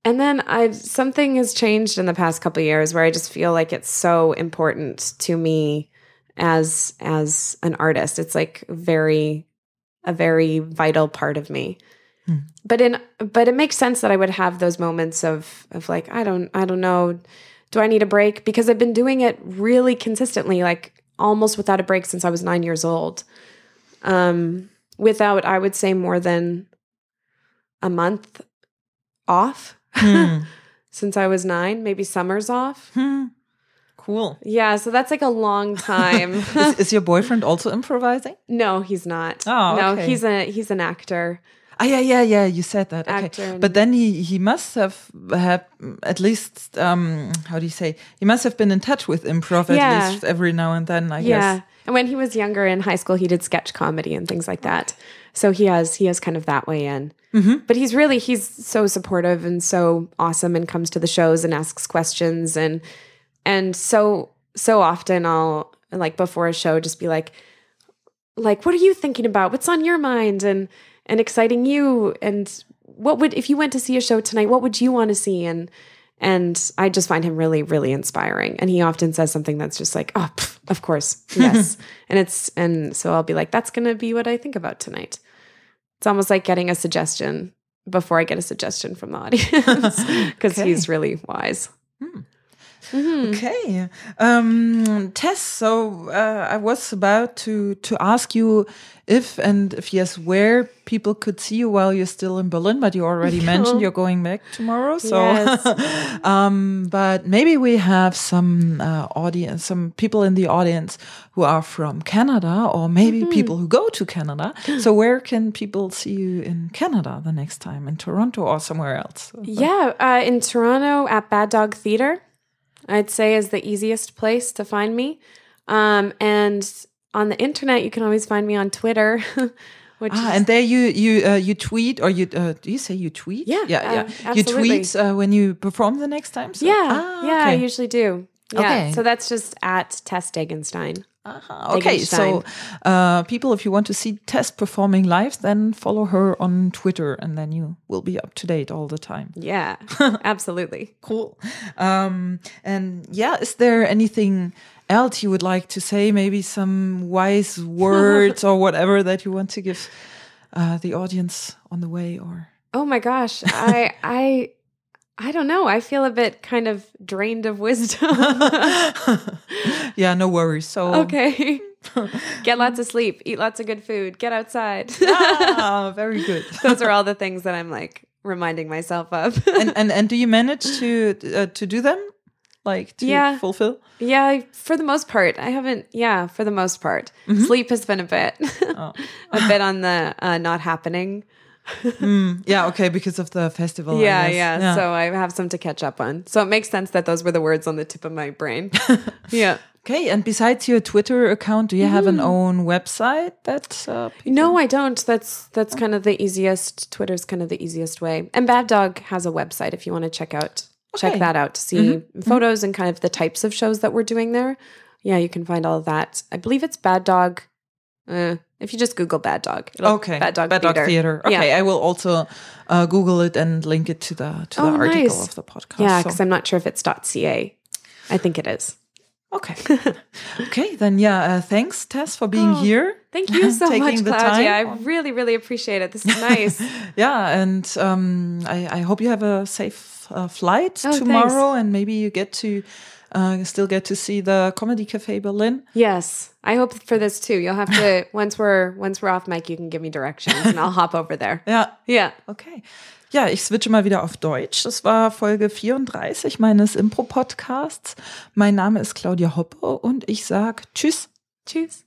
and then I something has changed in the past couple years where I just feel like it's so important to me as as an artist. It's like very a very vital part of me. Hmm. But in but it makes sense that I would have those moments of of like I don't I don't know do I need a break because I've been doing it really consistently like almost without a break since I was 9 years old. Um without I would say more than a month off hmm. [LAUGHS] since I was 9, maybe summers off. Hmm. Cool. Yeah, so that's like a long [LAUGHS] time. is, is, your boyfriend also improvising? No, he's not. Oh, no, he's a he's an actor. Ah, yeah, yeah, yeah. You said that. Okay. But then he he must have had at least um how do you say? He must have been in touch with improv yeah. at least every now and then. I yeah. guess. Yeah. And when he was younger in high school, he did sketch comedy and things like that. So he has he has kind of that way in. Mm -hmm. But he's really he's so supportive and so awesome and comes to the shows and asks questions and and so so often I'll like before a show just be like like what are you thinking about? What's on your mind? And and exciting you. And what would if you went to see a show tonight what would you want to see? And and i just find him really really inspiring. And he often says something that's just like oh pff, of course [LAUGHS] yes. And it's and so i'll be like that's going to be what i think about tonight. It's almost like getting a suggestion before i get a suggestion from the audience [LAUGHS] [LAUGHS] because okay. he's really wise. Hmm. Okay, um, Tess. So uh, I was about to to ask you if and if yes, where people could see you while you're still in Berlin. But you already [LAUGHS] mentioned you're going back tomorrow. So, Yes. [LAUGHS] um, but maybe we have some uh, audience, some people in the audience who are from Canada, or maybe people who go to Canada. [GASPS] So where can people see you in Canada the next time? In Toronto or somewhere else? Yeah, uh, in Toronto at Bad Dog Theater, I'd say is the easiest place to find me. Um, and on the internet, you can always find me on Twitter, [LAUGHS] which Ah, and there you you uh, you tweet or you uh, do you say you tweet? Yeah, yeah, yeah. you tweet uh, when you perform the next time. So, yeah, ah, yeah, I usually do. Yeah, Okay. so that's just at Tess Degenstein. Aha, okay, so uh, people, if you want to see Tess performing live, then follow her on Twitter, and then you will be up to date all the time. Yeah, [LAUGHS] absolutely. Cool. Um, and yeah, is there anything else you would like to say? Maybe some wise [LAUGHS] words or whatever that you want to give uh, the audience on the way, or Oh my gosh, I I I don't know. I feel a bit kind of drained of wisdom. [LAUGHS] yeah, no worries. So okay. [LAUGHS] Get lots of sleep, eat lots of good food, get outside. ah, [LAUGHS] very good. Those are all the things that I'm like reminding myself of. and, and and do you manage to uh, to do them, like to Yeah. fulfill? yeah, for the most part, I haven't. Yeah, for the most part, Mm-hmm. sleep has been a bit, Oh. a bit on the uh, not happening. Mm, yeah, okay, because of the festival. I yeah, yeah, So I have some to catch up on. So it makes sense that those were the words on the tip of my brain. [LAUGHS] yeah. okay, and besides your Twitter account, do you have an own website that? Uh, No, I don't. That's that's kind of the easiest. Twitter's kind of the easiest way. And Bad Dog has a website if you want to check out check that out to see photos and kind of the types of shows that we're doing there. Yeah, you can find all of that. I believe it's Bad Dog. Uh, if you just Google Bad Dog, Okay, Bad Dog Bad Theater. Dog Theater. Okay, Yeah. I will also uh, Google it and link it to the to the Oh, article nice. of the podcast. Yeah, so- because I'm not sure if it's .ca. I think it is. Okay. [LAUGHS] okay, then yeah, uh, thanks Tess for being Oh, here. Thank you so [LAUGHS] much, the Claudia. I really, really appreciate it. This is nice. [LAUGHS] Yeah, and um, I, I hope you have a safe uh, flight Oh, tomorrow, and maybe you get to uh, still get to see the Comedy Cafe Berlin. yes, I hope for this too. You'll have to [LAUGHS] once we're once we're off mic, you can give me directions, and I'll hop over there. Ja, Yeah. okay. Ja, ich switche mal wieder auf Deutsch. Das war Folge 34 meines Impro-Podcasts. Mein Name ist Claudia Hoppe und ich sag Tschüss. Tschüss.